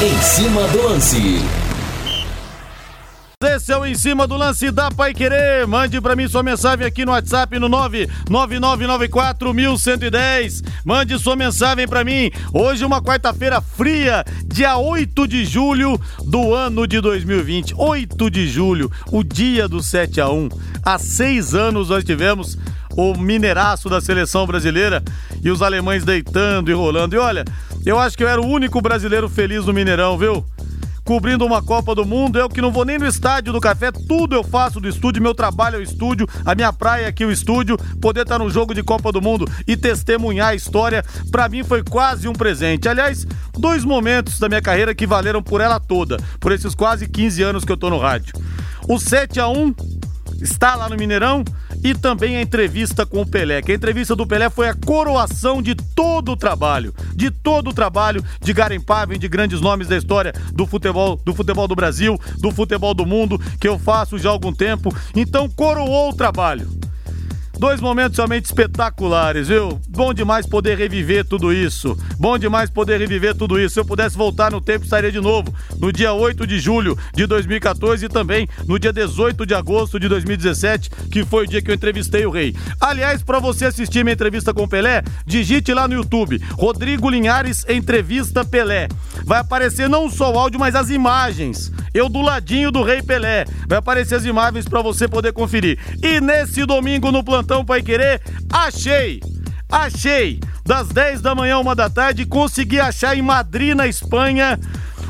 Em cima do lance. Esse é o Em Cima do Lance da Pai Querer. Mande para mim sua mensagem aqui no WhatsApp no 999941110. Mande sua mensagem para mim. Hoje uma quarta-feira fria, dia 8 de julho do ano de 2020. 8 de julho, o dia do 7 a 1. Há seis anos nós tivemos o mineiraço da seleção brasileira e os alemães deitando e rolando. E olha, eu acho que eu era o único brasileiro feliz no Mineirão, viu? cobrindo uma Copa do Mundo. Eu que não vou nem no estádio do café, tudo eu faço do estúdio, meu trabalho é o estúdio, a minha praia é aqui o estúdio, poder estar no jogo de Copa do Mundo e testemunhar a história, para mim foi quase um presente. Aliás, dois momentos da minha carreira que valeram por ela toda, por esses quase 15 anos que eu tô no rádio. O 7 a 1 está lá no Mineirão e também a entrevista com o Pelé. Que a entrevista do Pelé foi a coroação de todo o trabalho, de todo o trabalho de garimpagem de grandes nomes da história do futebol, do futebol do Brasil, do futebol do mundo, que eu faço já há algum tempo. Então coroou o trabalho. Dois momentos realmente espetaculares, viu? Bom demais poder reviver tudo isso. Bom demais poder reviver tudo isso. Se eu pudesse voltar no tempo, estaria de novo no dia 8 de julho de 2014 e também no dia 18 de agosto de 2017, que foi o dia que eu entrevistei o rei. Aliás, para você assistir minha entrevista com o Pelé, digite lá no YouTube: Rodrigo Linhares Entrevista Pelé. Vai aparecer não só o áudio, mas as imagens. Eu do ladinho do Rei Pelé. Vai aparecer as imagens para você poder conferir. E nesse domingo no plantão Plantão Pai Querer, achei! Achei! Das 10 da manhã, uma da tarde, consegui achar em Madrid, na Espanha,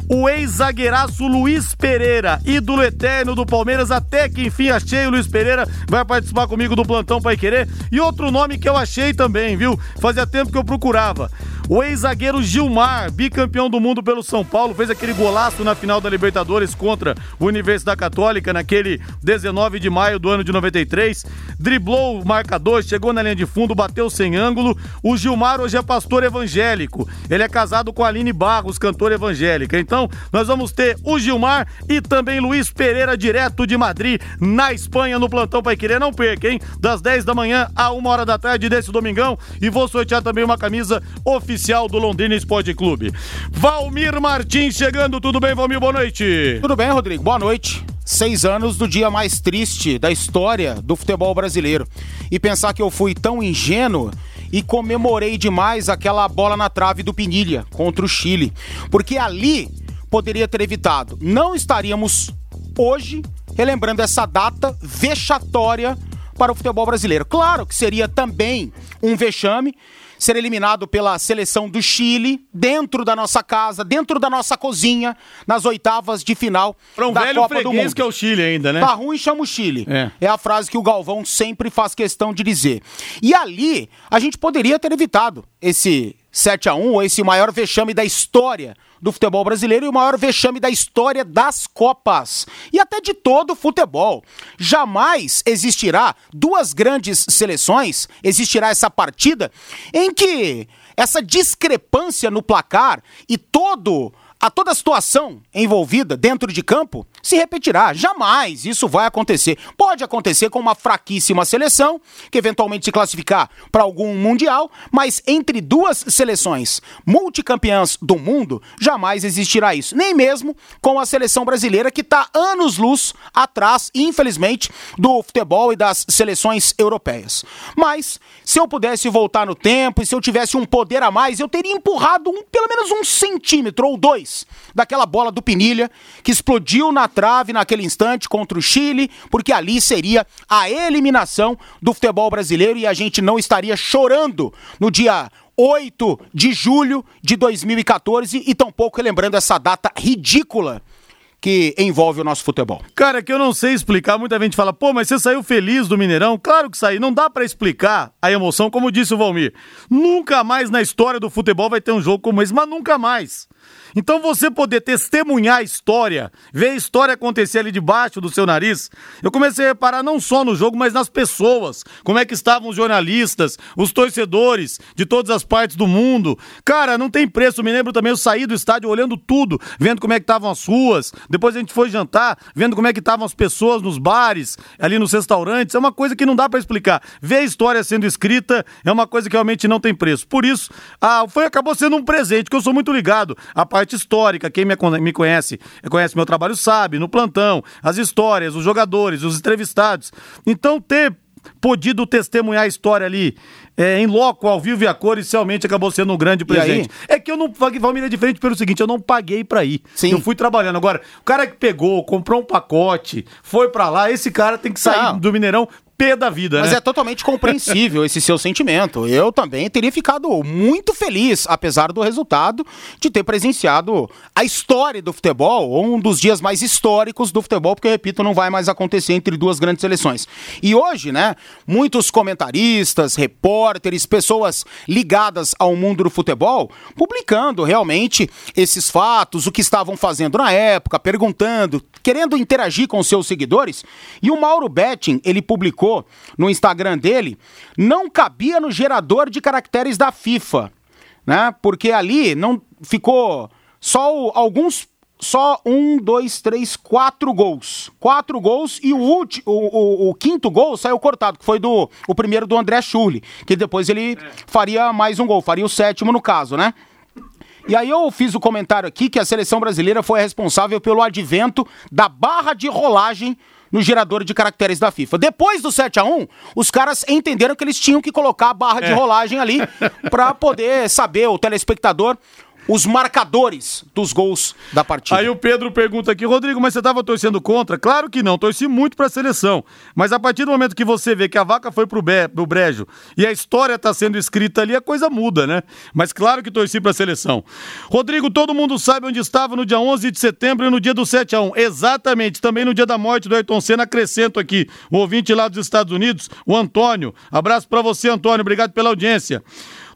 o ex-zagueiraço Luiz Pereira, ídolo eterno do Palmeiras, até que enfim achei o Luiz Pereira, vai participar comigo do Plantão Pai Querer. E outro nome que eu achei também, viu? Fazia tempo que eu procurava. O ex-zagueiro Gilmar, bicampeão do mundo pelo São Paulo, fez aquele golaço na final da Libertadores contra o Universidade Católica naquele 19 de maio do ano de 93. Driblou o marcador, chegou na linha de fundo, bateu sem ângulo. O Gilmar hoje é pastor evangélico. Ele é casado com a Aline Barros, cantora evangélica. Então, nós vamos ter o Gilmar e também Luiz Pereira, direto de Madrid, na Espanha, no plantão Pai Querer. Não perca, hein? Das 10 da manhã a 1 hora da tarde desse domingão. E vou sortear também uma camisa oficial oficial do Londrina Esporte Clube. Valmir Martins chegando, tudo bem, Valmir? Boa noite. Tudo bem, Rodrigo? Boa noite. Seis anos do dia mais triste da história do futebol brasileiro. E pensar que eu fui tão ingênuo e comemorei demais aquela bola na trave do Pinilha contra o Chile. Porque ali poderia ter evitado. Não estaríamos hoje relembrando essa data vexatória para o futebol brasileiro. Claro que seria também um vexame ser eliminado pela seleção do Chile, dentro da nossa casa, dentro da nossa cozinha, nas oitavas de final Pra um da velho Copa do Mundo. que é o Chile ainda, né? Tá ruim, chama o Chile. É. É. a frase que o Galvão sempre faz questão de dizer. E ali, a gente poderia ter evitado esse 7 a 1 ou esse maior vexame da história do futebol brasileiro e o maior vexame da história das Copas e até de todo o futebol. Jamais existirá duas grandes seleções, existirá essa partida em que essa discrepância no placar e todo a toda a situação envolvida dentro de campo se repetirá. Jamais isso vai acontecer. Pode acontecer com uma fraquíssima seleção, que eventualmente se classificar para algum mundial, mas entre duas seleções multicampeãs do mundo, jamais existirá isso. Nem mesmo com a seleção brasileira, que está anos-luz atrás, infelizmente, do futebol e das seleções europeias. Mas, se eu pudesse voltar no tempo e se eu tivesse um poder a mais, eu teria empurrado um, pelo menos um centímetro ou dois daquela bola do Pinilha que explodiu na trave naquele instante contra o Chile, porque ali seria a eliminação do futebol brasileiro e a gente não estaria chorando no dia 8 de julho de 2014 e tampouco relembrando essa data ridícula que envolve o nosso futebol. Cara, que eu não sei explicar. Muita gente fala, pô, mas você saiu feliz do Mineirão? Claro que saí. Não dá pra explicar a emoção, como disse o Valmir. Nunca mais na história do futebol vai ter um jogo como esse, mas nunca mais. Então você poder testemunhar a história, ver a história acontecer ali debaixo do seu nariz, eu comecei a reparar não só no jogo, mas nas pessoas. Como é que estavam os jornalistas, os torcedores de todas as partes do mundo. Cara, não tem preço. Me lembro também, eu saí do estádio olhando tudo, vendo como é que estavam as ruas, depois a gente foi jantar, vendo como é que estavam as pessoas nos bares, ali nos restaurantes, é uma coisa que não dá para explicar. Ver a história sendo escrita é uma coisa que realmente não tem preço. Por isso, ah, foi acabou sendo um presente, que eu sou muito ligado à parte histórica, quem me, me conhece, conhece meu trabalho sabe, no plantão, as histórias, os jogadores, os entrevistados. Então ter podido testemunhar a história ali é, em loco, ao vivo e a cores, realmente acabou sendo um grande presente. É que eu não. Família é diferente pelo seguinte, eu não paguei pra ir. Sim. Eu fui trabalhando. Agora, o cara que pegou, comprou um pacote, foi pra lá, esse cara tem que sair não. do Mineirão pé da vida, Mas né? é totalmente compreensível esse seu sentimento. Eu também teria ficado muito feliz, apesar do resultado, de ter presenciado a história do futebol, um dos dias mais históricos do futebol, porque, repito, não vai mais acontecer entre duas grandes seleções. E hoje, né, muitos comentaristas, repórteres, pessoas ligadas ao mundo do futebol, publicando realmente esses fatos, o que estavam fazendo na época, perguntando, querendo interagir com seus seguidores. E o Mauro Betting, ele publicou publicou no Instagram dele, não cabia no gerador de caracteres da FIFA, né? Porque ali não ficou só o, alguns só um, dois, três, quatro gols. Quatro gols e o, ulti, o, o, o, quinto gol saiu cortado, que foi do o primeiro do André Schurli, que depois ele é. faria mais um gol, faria o sétimo no caso, né? E aí eu fiz o comentário aqui que a seleção brasileira foi responsável pelo advento da barra de rolagem no gerador de caracteres da FIFA. Depois do 7 a 1 os caras entenderam que eles tinham que colocar a barra de é. rolagem ali para poder saber, o telespectador, os marcadores dos gols da partida. Aí o Pedro pergunta aqui, Rodrigo, mas você estava torcendo contra? Claro que não, torci muito para a seleção. Mas a partir do momento que você vê que a vaca foi pro, be brejo e a história está sendo escrita ali, a coisa muda, né? Mas claro que torci para a seleção. Rodrigo, todo mundo sabe onde estava no dia 11 de setembro e no dia do 7 a 1. Exatamente, também no dia da morte do Ayrton Senna, acrescento aqui, o ouvinte lá dos Estados Unidos, o Antônio. Abraço para você, Antônio, obrigado pela audiência.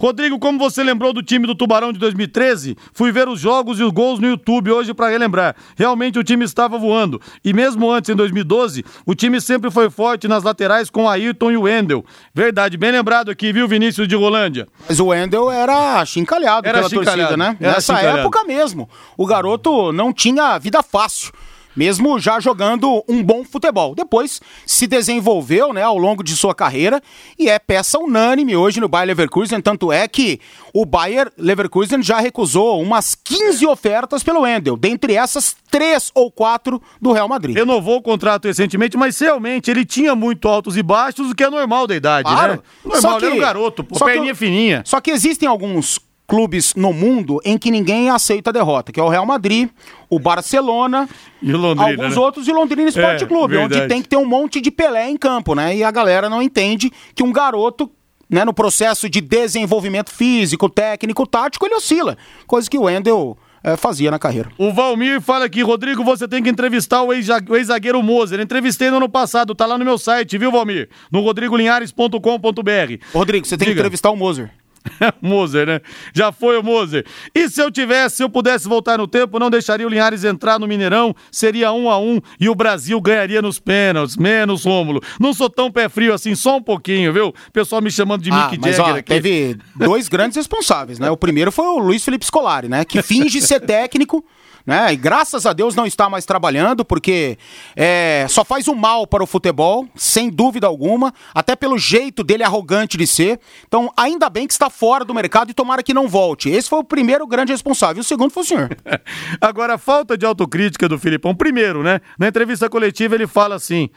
Rodrigo, como você lembrou do time do Tubarão de 2013, fui ver os jogos e os gols no YouTube hoje para relembrar. Realmente o time estava voando. E mesmo antes, em 2012, o time sempre foi forte nas laterais com Ayrton e o Wendel. Verdade, bem lembrado aqui, viu, Vinícius de Rolândia? Mas o Wendel era chincalhado era pela chincalhado. torcida, né? Era Nessa chincalhado. época mesmo. O garoto não tinha vida fácil mesmo já jogando um bom futebol. Depois se desenvolveu né, ao longo de sua carreira e é peça unânime hoje no Bayer Leverkusen, tanto é que o Bayer Leverkusen já recusou umas 15 ofertas pelo Wendel, dentre essas três ou quatro do Real Madrid. Renovou o contrato recentemente, mas realmente ele tinha muito altos e baixos, o que é normal da idade, claro. né? Normal, só que, ele era um garoto, pô, perninha que, fininha. Só que existem alguns clubes no mundo em que ninguém aceita a derrota, que é o Real Madrid, o Barcelona, e o Londrina, alguns né? outros e o Londrina Esporte é, Clube, verdade. onde tem que ter um monte de Pelé em campo, né? E a galera não entende que um garoto né, no processo de desenvolvimento físico, técnico, tático, ele oscila. Coisa que o Wendel é, fazia na carreira. O Valmir fala aqui, Rodrigo, você tem que entrevistar o ex-zagueiro Moser. Entrevistei no ano passado, tá lá no meu site, viu, Valmir? No rodrigolinhares.com.br. Rodrigo, você tem Diga. que entrevistar o Moser. Moser, né? Já foi o Moser. E se eu tivesse, se eu pudesse voltar no tempo, não deixaria o Linhares entrar no Mineirão, seria um a um e o Brasil ganharia nos pênaltis. Menos, Rômulo. Não sou tão pé frio assim, só um pouquinho, viu? Pessoal me chamando de ah, Mick mas, Jagger ó, aqui. Teve dois grandes responsáveis, né? O primeiro foi o Luiz Felipe Scolari, né? Que finge ser técnico né? E graças a Deus não está mais trabalhando, porque é, só faz o um mal para o futebol, sem dúvida alguma, até pelo jeito dele arrogante de ser. Então, ainda bem que está fora do mercado e tomara que não volte. Esse foi o primeiro grande responsável. O segundo foi o senhor. Agora, a falta de autocrítica do Filipão, primeiro, né? Na entrevista coletiva ele fala assim.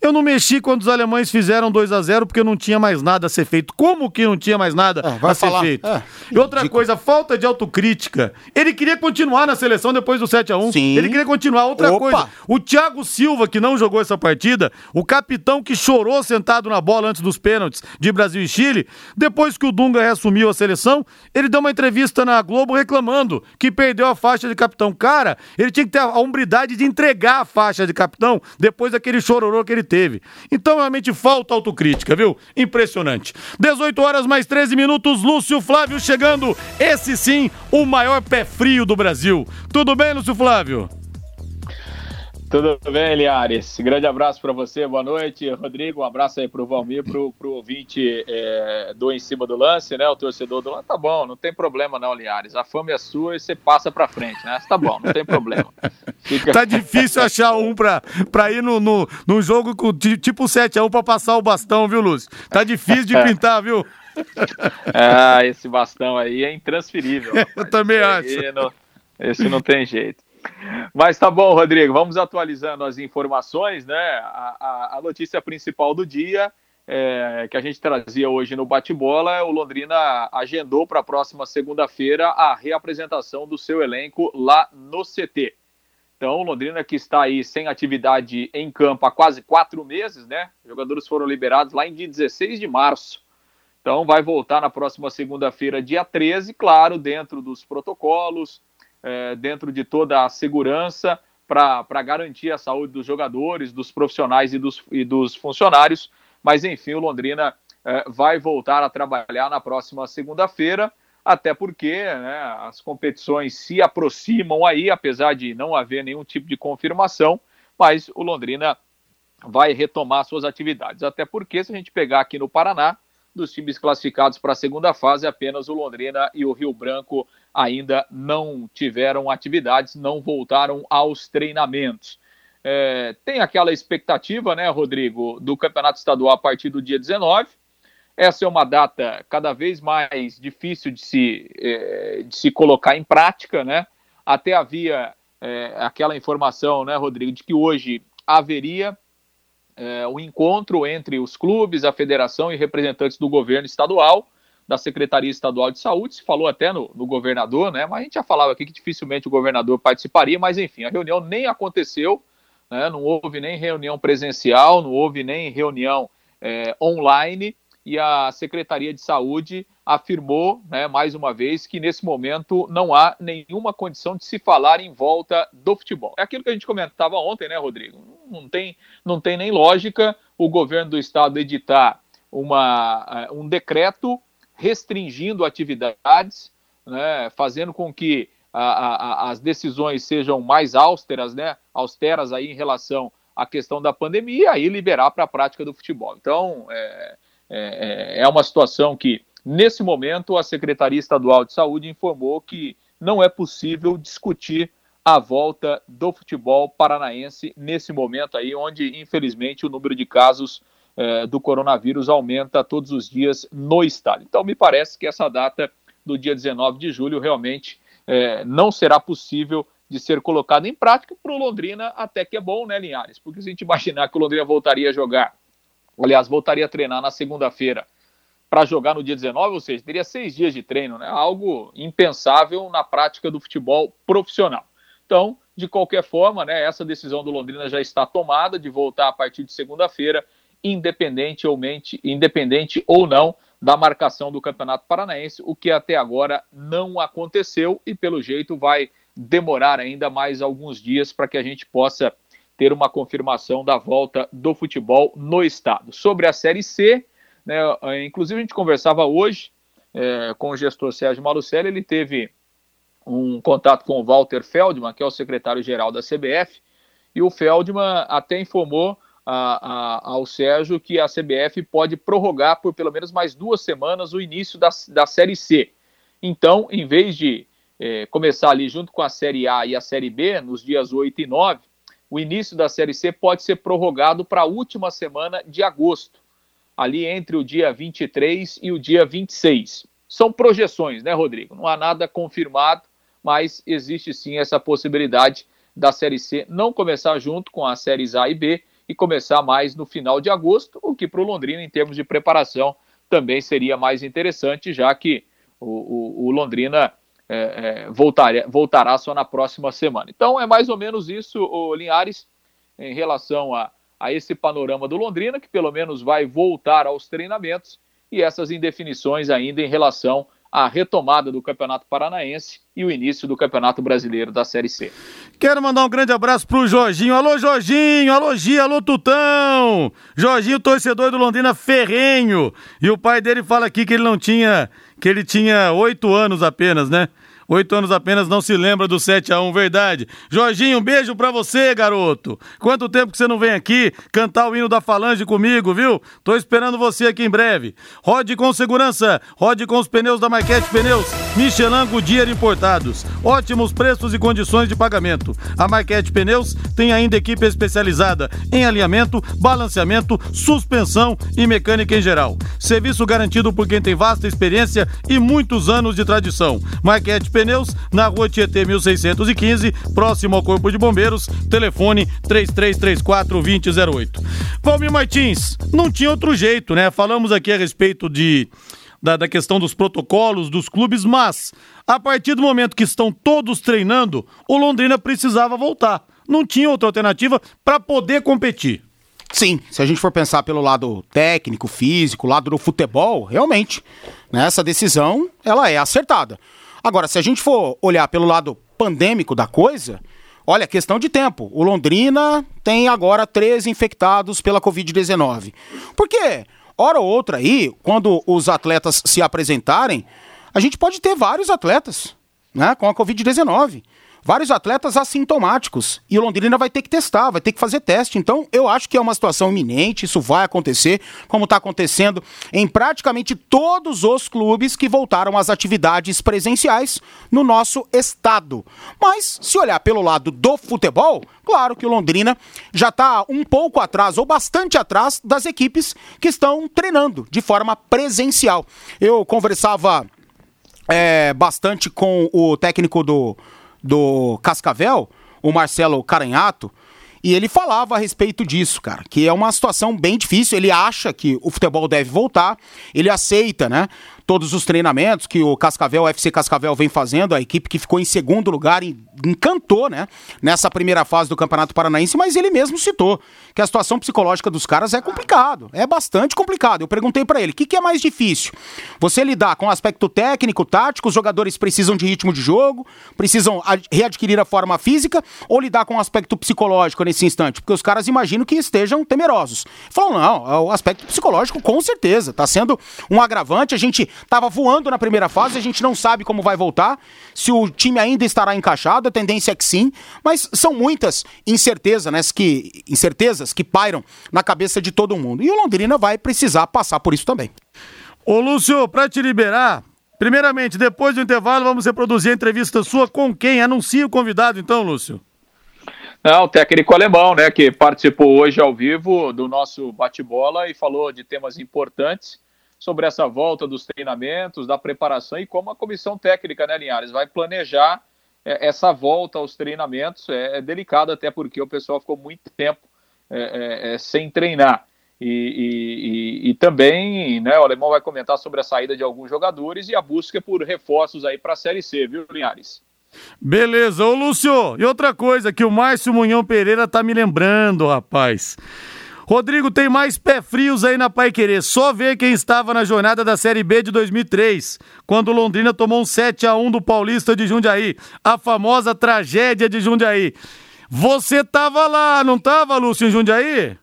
Eu não mexi quando os alemães fizeram 2 a 0 porque não tinha mais nada a ser feito. Como que não tinha mais nada é, a falar. ser feito? É. E outra coisa, falta de autocrítica. Ele queria continuar na seleção depois do 7 a 1 Sim. Ele queria continuar. Outra Opa. coisa, o Thiago Silva, que não jogou essa partida, o capitão que chorou sentado na bola antes dos pênaltis de Brasil e Chile, depois que o Dunga reassumiu a seleção, ele deu uma entrevista na Globo reclamando que perdeu a faixa de capitão. Cara, ele tinha que ter a hombridade de entregar a faixa de capitão depois daquele chororô que ele teve. Então realmente falta autocrítica, viu? Impressionante. 18 horas mais 13 minutos, Lúcio Flávio chegando. Esse sim, o maior pé frio do Brasil. Tudo bem, Lúcio Flávio? Tudo bem, Liares? Grande abraço para você, boa noite. Rodrigo, um abraço aí para o Valmir, para o ouvinte é, do Em Cima do Lance, né? O torcedor do lance. Tá bom, não tem problema não, Liares. A fama é sua e você passa para frente, né? Tá bom, não tem problema. Fica... Tá difícil achar um para ir no, no, no jogo com, tipo 7x1 para passar o bastão, viu, Lúcio? Tá difícil de pintar, viu? ah, esse bastão aí é intransferível. Eu também acho. Não, esse não tem jeito. Mas tá bom, Rodrigo, vamos atualizando as informações, né? A, a, a notícia principal do dia é, que a gente trazia hoje no bate-bola é o Londrina agendou para a próxima segunda-feira a reapresentação do seu elenco lá no CT. Então, Londrina que está aí sem atividade em campo há quase quatro meses, né? Os jogadores foram liberados lá em dia 16 de março. Então, vai voltar na próxima segunda-feira, dia 13, claro, dentro dos protocolos, é, dentro de toda a segurança para garantir a saúde dos jogadores, dos profissionais e dos, e dos funcionários. Mas, enfim, o Londrina é, vai voltar a trabalhar na próxima segunda-feira, até porque né, as competições se aproximam aí, apesar de não haver nenhum tipo de confirmação, mas o Londrina vai retomar suas atividades. Até porque, se a gente pegar aqui no Paraná, dos times classificados para a segunda fase, apenas o Londrina e o Rio Branco ainda não tiveram atividades, não voltaram aos treinamentos. É, tem aquela expectativa, né, Rodrigo, do Campeonato Estadual a partir do dia 19. Essa é uma data cada vez mais difícil de se, é, de se colocar em prática, né? Até havia é, aquela informação, né, Rodrigo, de que hoje haveria é, um encontro entre os clubes, a federação e representantes do governo estadual, da Secretaria Estadual de Saúde, se falou até no, no, governador, né? Mas a gente já falava aqui que dificilmente o governador participaria, mas enfim, a reunião nem aconteceu, né? não houve nem reunião presencial, não houve nem reunião é, online, e a Secretaria de Saúde afirmou, né, mais uma vez, que nesse momento não há nenhuma condição de se falar em volta do futebol. É aquilo que a gente comentava ontem, né, Rodrigo? Não tem, não tem nem lógica o governo do estado editar uma, eh, um decreto restringindo atividades, né, fazendo com que a, a, as decisões sejam mais austeras, né, austeras aí em relação à questão da pandemia, e liberar para a prática do futebol. Então, é, é, é uma situação que Nesse momento, a Secretaria Estadual de Saúde informou que não é possível discutir a volta do futebol paranaense nesse momento aí, onde infelizmente o número de casos eh, do coronavírus aumenta todos os dias no estado. Então, me parece que essa data do dia 19 de julho realmente eh, não será possível de ser colocada em prática para o Londrina, até que é bom, né, Linhares? Porque se a gente imaginar que o Londrina voltaria a jogar, aliás, voltaria a treinar na segunda-feira para jogar no dia 19, ou seja, teria seis dias de treino, né? algo impensável na prática do futebol profissional. Então, de qualquer forma, né, essa decisão do Londrina já está tomada de voltar a partir de segunda-feira, independente, independente ou não da marcação do Campeonato Paranaense, o que até agora não aconteceu e, pelo jeito, vai demorar ainda mais alguns dias para que a gente possa ter uma confirmação da volta do futebol no estado. Sobre a Série C, né? É, inclusive, a gente conversava hoje é, com o gestor Sérgio Malucelli, ele teve um contato com o Walter Feldman, que é o secretário-geral da CBF, e o Feldman até informou a, a, ao Sérgio que a CBF pode prorrogar por pelo menos mais duas semanas o início da, da Série C. Então, em vez de é, começar ali junto com a Série A e a Série B, nos dias 8 e 9, o início da Série C pode ser prorrogado para a última semana de agosto ali entre o dia 23 e o dia 26. São projeções, né, Rodrigo? Não há nada confirmado, mas existe sim essa possibilidade da Série C não começar junto com as séries A e B e começar mais no final de agosto, o que para o Londrina, em termos de preparação, também seria mais interessante, já que o, o, o Londrina é, é, voltará, voltará só na próxima semana. Então é mais ou menos isso, o Linhares, em relação a, a esse panorama do Londrina, que pelo menos vai voltar aos treinamentos, e essas indefinições ainda em relação à retomada do Campeonato Paranaense e o início do Campeonato Brasileiro da Série C. Quero mandar um grande abraço pro Jorginho. Alô, Jorginho! Alô, Gia! Alô, Tutão! Jorginho, torcedor do Londrina Ferrenho. E o pai dele fala aqui que ele não tinha, que ele tinha oito anos apenas, né? Oito anos apenas não se lembra do 7 a 1 verdade. Jorginho, um beijo pra você, garoto. Quanto tempo que você não vem aqui cantar o hino da Falange comigo, viu? Tô esperando você aqui em breve. Rode com segurança, rode com os pneus da Marquete Pneus, Michelin Goodyear importados. Ótimos preços e condições de pagamento. A Marquete Pneus tem ainda equipe especializada em alinhamento, balanceamento, suspensão e mecânica em geral. Serviço garantido por quem tem vasta experiência e muitos anos de tradição. Marquete Pneus, na rua Tietê 1615, próximo ao Corpo de Bombeiros, telefone 3334-2008. Valmir Martins, não tinha outro jeito, né? Falamos aqui a respeito de da, da, questão dos protocolos dos clubes, mas a partir do momento que estão todos treinando, o Londrina precisava voltar. Não tinha outra alternativa para poder competir. Sim, se a gente for pensar pelo lado técnico, físico, lado do futebol, realmente, né, essa decisão ela é acertada. Agora, se a gente for olhar pelo lado pandêmico da coisa, olha, questão de tempo. O Londrina tem agora 13 infectados pela Covid-19. Por quê? Hora ou outra aí, quando os atletas se apresentarem, a gente pode ter vários atletas né, com a Covid-19 vários atletas assintomáticos. E o Londrina vai ter que testar, vai ter que fazer teste. Então, eu acho que é uma situação iminente, isso vai acontecer, como está acontecendo em praticamente todos os clubes que voltaram às atividades presenciais no nosso estado. Mas, se olhar pelo lado do futebol, claro que o Londrina já está um pouco atrás, ou bastante atrás, das equipes que estão treinando de forma presencial. Eu conversava é, bastante com o técnico do do Cascavel, o Marcelo Caranhato, e ele falava a respeito disso, cara, que é uma situação bem difícil. Ele acha que o futebol deve voltar, ele aceita, né? Todos os treinamentos que o Cascavel, o FC Cascavel vem fazendo, a equipe que ficou em segundo lugar encantou, né, nessa primeira fase do Campeonato Paranaense, mas ele mesmo citou que a situação psicológica dos caras é complicado, é bastante complicado. Eu perguntei para ele, o que, que é mais difícil? Você lidar com o aspecto técnico, tático, os jogadores precisam de ritmo de jogo, precisam readquirir a forma física, ou lidar com o aspecto psicológico nesse instante? Porque os caras imaginam que estejam temerosos. Falam, não, é o aspecto psicológico com certeza, tá sendo um agravante, a gente Estava voando na primeira fase, a gente não sabe como vai voltar, se o time ainda estará encaixado, a tendência é que sim, mas são muitas incertezas, né, que, incertezas que pairam na cabeça de todo mundo. E o Londrina vai precisar passar por isso também. Ô Lúcio, para te liberar, primeiramente, depois do intervalo, vamos reproduzir a entrevista sua com quem? Anuncia o convidado então, Lúcio. Não, o técnico alemão, né, que participou hoje ao vivo do nosso bate-bola e falou de temas importantes sobre essa volta dos treinamentos, da preparação e como a comissão técnica, né, Linhares, vai planejar é, essa volta aos treinamentos. É, é, delicado até porque o pessoal ficou muito tempo é, é, é sem treinar. E, e, e, também né, o Alemão vai comentar sobre a saída de alguns jogadores e a busca por reforços aí para a Série C, viu, Linhares? Beleza, ô Lúcio, e outra coisa que o Márcio Munhão Pereira tá me lembrando, rapaz. Rodrigo, tem mais pé frios aí na Pai Querer. Só ver quem estava na jornada da Série B de 2003, quando Londrina tomou um 7 a 1 do Paulista de Jundiaí. A famosa tragédia de Jundiaí. Você tava lá, não tava, Lúcio, em Jundiaí?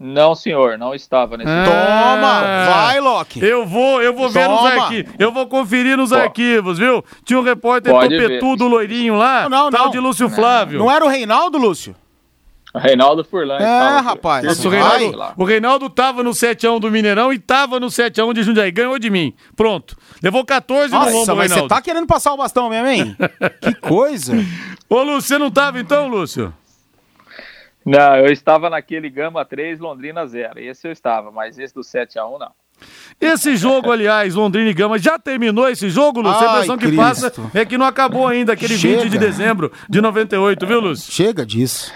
Não, senhor, não estava nesse. É... Toma, vai, Loki. Eu vou, eu vou ver nos arquivos. Eu vou conferir nos Pô. arquivos, viu? Tinha um repórter topetudo loirinho lá, não, não, tal não. de Lúcio Flávio. Não era o Reinaldo, Lúcio? Reinaldo Furlan. É, rapaz. Nossa, o, Reinaldo, o Reinaldo tava no 7x1 do Mineirão e tava no 7x1 de Jundiaí. Ganhou de mim. Pronto. Levou 14 Nossa, no lombo, mas você tá querendo passar o bastão mesmo, hein? que coisa. Ô, Lúcio, você não tava então, Lúcio? Não, eu estava naquele Gama 3, Londrina 0. Esse eu estava, mas esse do 7x1 não. Esse jogo, aliás, Londrina e Gama, já terminou esse jogo, Lúcio? a impressão que Cristo. passa é que não acabou ainda, aquele Chega. 20 de dezembro de 98, viu, Lúcio? Chega disso.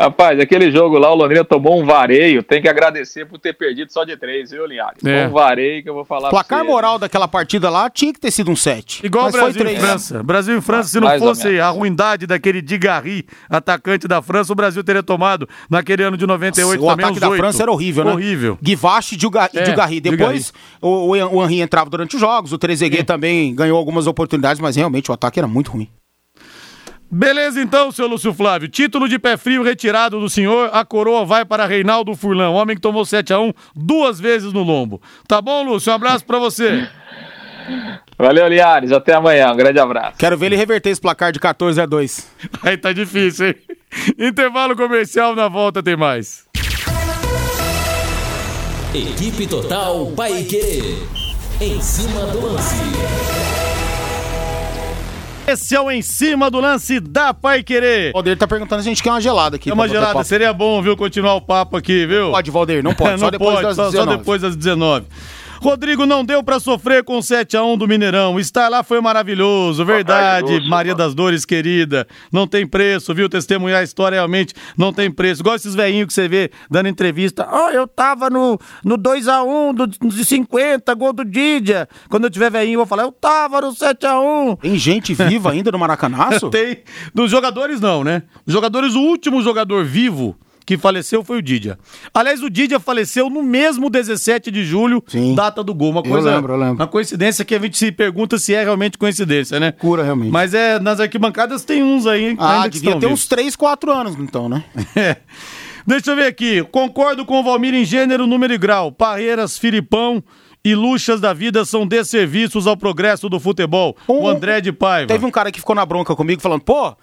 Rapaz, aquele jogo lá, o Londrina tomou um vareio. Tem que agradecer por ter perdido só de três, viu, Linhares? É. Um vareio que eu vou falar Placar moral daquela partida lá tinha que ter sido um 7. Igual o Brasil e França. Brasil e França, se não fosse a ruindade daquele Digarri, atacante da França, o Brasil teria tomado naquele ano de 98 Nossa, também O ataque da 8. França era horrível, né? Horrível. Guivache e é, Digarri. Depois o, o Henri entrava durante os jogos, o Trezeguet é. também ganhou algumas oportunidades, mas realmente o ataque era muito ruim. Beleza então, seu Lúcio Flávio. Título de pé frio retirado do senhor, a coroa vai para Reinaldo Furlan, homem que tomou 7 a 1 duas vezes no lombo. Tá bom, Lúcio? Um abraço para você. Valeu, Liares. Até amanhã. Um grande abraço. Quero ver ele reverter esse placar de 14 a 2. Aí tá difícil, hein? Intervalo comercial, na volta tem mais. Equipe Total Paique. Em cima do lance. Esse é o Em Cima do Lance da Pai Querer. O Valdeir tá perguntando se a gente quer uma gelada aqui. É uma gelada, seria bom, viu, continuar o papo aqui, viu? Pode, Valdeir, não pode. não só depois pode, só, só 19. depois das 19. Rodrigo não deu pra sofrer com o 7x1 do Mineirão. Estar lá foi maravilhoso, verdade. Maravilhoso, Maria das Dores, querida. Não tem preço, viu? Testemunhar a história realmente não tem preço. Igual esses velhinhos que você vê dando entrevista. Ó, eu tava no, no 2x1 do, de 50, gol do Didia. Quando eu tiver velhinho, eu vou falar, eu tava no 7x1. Tem gente viva ainda no Maracanaço? Tem. Dos jogadores, não, né? Os jogadores, o último jogador vivo que faleceu foi o Didia. Aliás, o Didia faleceu no mesmo 17 de julho, Sim. data do gol. Uma Eu coisa. lembro, eu lembro. Uma coincidência que a gente se pergunta se é realmente coincidência, né? Cura, realmente. Mas é, nas arquibancadas tem uns aí hein, ah, devia ter vivos. uns 3, 4 anos, então, né? É. Deixa eu ver aqui. Concordo com o Valmir em gênero, número e grau. Parreiras, Filipão e Luxas da vida são desserviços ao progresso do futebol. Um- o André de Paiva. Teve um cara que ficou na bronca comigo falando, pô,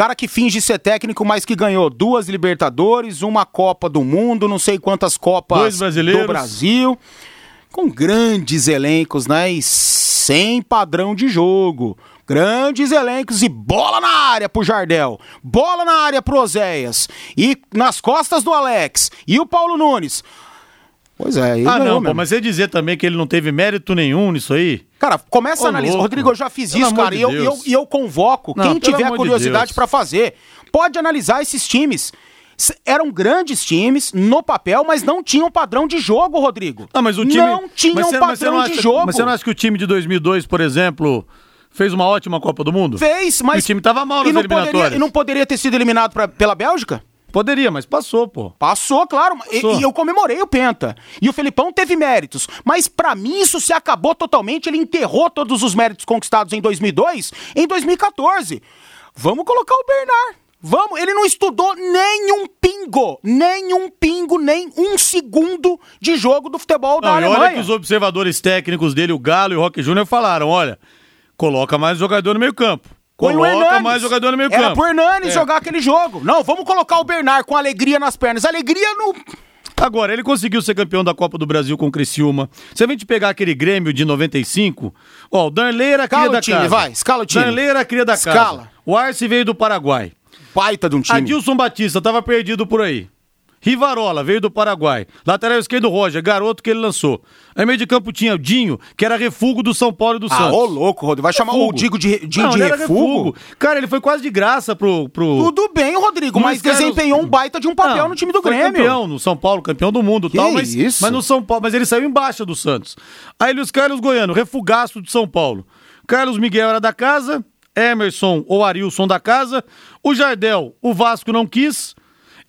cara que finge ser técnico, mas que ganhou duas Libertadores, uma Copa do Mundo, não sei quantas Copas do Brasil, com grandes elencos, né? E sem padrão de jogo. Grandes elencos e bola na área pro Jardel, bola na área pro Oséias, e nas costas do Alex, e o Paulo Nunes. Pois é, ele Ah, não, pô, mas você dizer também que ele não teve mérito nenhum nisso aí. Cara, começa Ô, a analisar. louco. Rodrigo, eu já fiz Pelo isso, cara, de e eu, e eu, e eu convoco Não, quem tiver de curiosidade Deus. pra fazer. Pode analisar esses times. S- Eram grandes times no papel, mas não tinham padrão de jogo, Rodrigo. Ah, mas o time. Não tinham você- padrão não de acha- jogo. Mas você não acha que o time de 2002, por exemplo, fez uma ótima Copa do Mundo? Fez, mas. E o time tava mal e nas não poderia, eliminatórias. e não poderia ter sido eliminado pra- pela Bélgica? Poderia, mas passou, pô. Passou, claro. E- Passou. E, eu comemorei o Penta. E o Felipão teve méritos. Mas pra mim isso se acabou totalmente. Ele enterrou todos os méritos conquistados em 2002 em 2014. Vamos colocar o Bernard. Vamos, ele não estudou nem um pingo, nem um pingo, nem um segundo de jogo do futebol da Não, e Alemanha. olha que os observadores técnicos dele, o Galo e o Roque Júnior, falaram: olha, coloca mais jogador no meio campo. Põe o Hernanes. mais jogador no meio Era campo. pro Hernanes É. jogar aquele jogo. Não, vamos colocar o Bernard com alegria nas pernas. Alegria no. Agora, ele conseguiu ser campeão da Copa do Brasil com o Criciúma. Se a gente pegar aquele Grêmio de 95, ó, o Darley era cria Escala o da time, casa. vai, escala o time. Darley era cria da casa. Escala. O Arce veio do Paraguai. Baita de um time. Adilson Batista tava perdido por aí. Rivarola veio do Paraguai. Lateral esquerdo Roger, garoto que ele lançou. Aí meio de campo tinha o Dinho, que era refúgio do São Paulo e do Ah, Santos. ô louco, Rodrigo. Vai chamar o Refugo. Digo de, de, Não, de refugo? Cara, ele foi quase de graça pro. pro... Tudo bem, Rodrigo, Luiz mas Carlos- desempenhou um baita de um papel Não, no time do Grêmio. campeão no São Paulo, campeão do mundo e tal, mas, isso? mas no São Paulo, mas ele saiu embaixo do Santos. Aí Luiz Carlos Goiano, refugaço de São Paulo. Carlos Miguel era da casa, Emerson ou Arilson da casa, o Jardel, o Vasco não quis.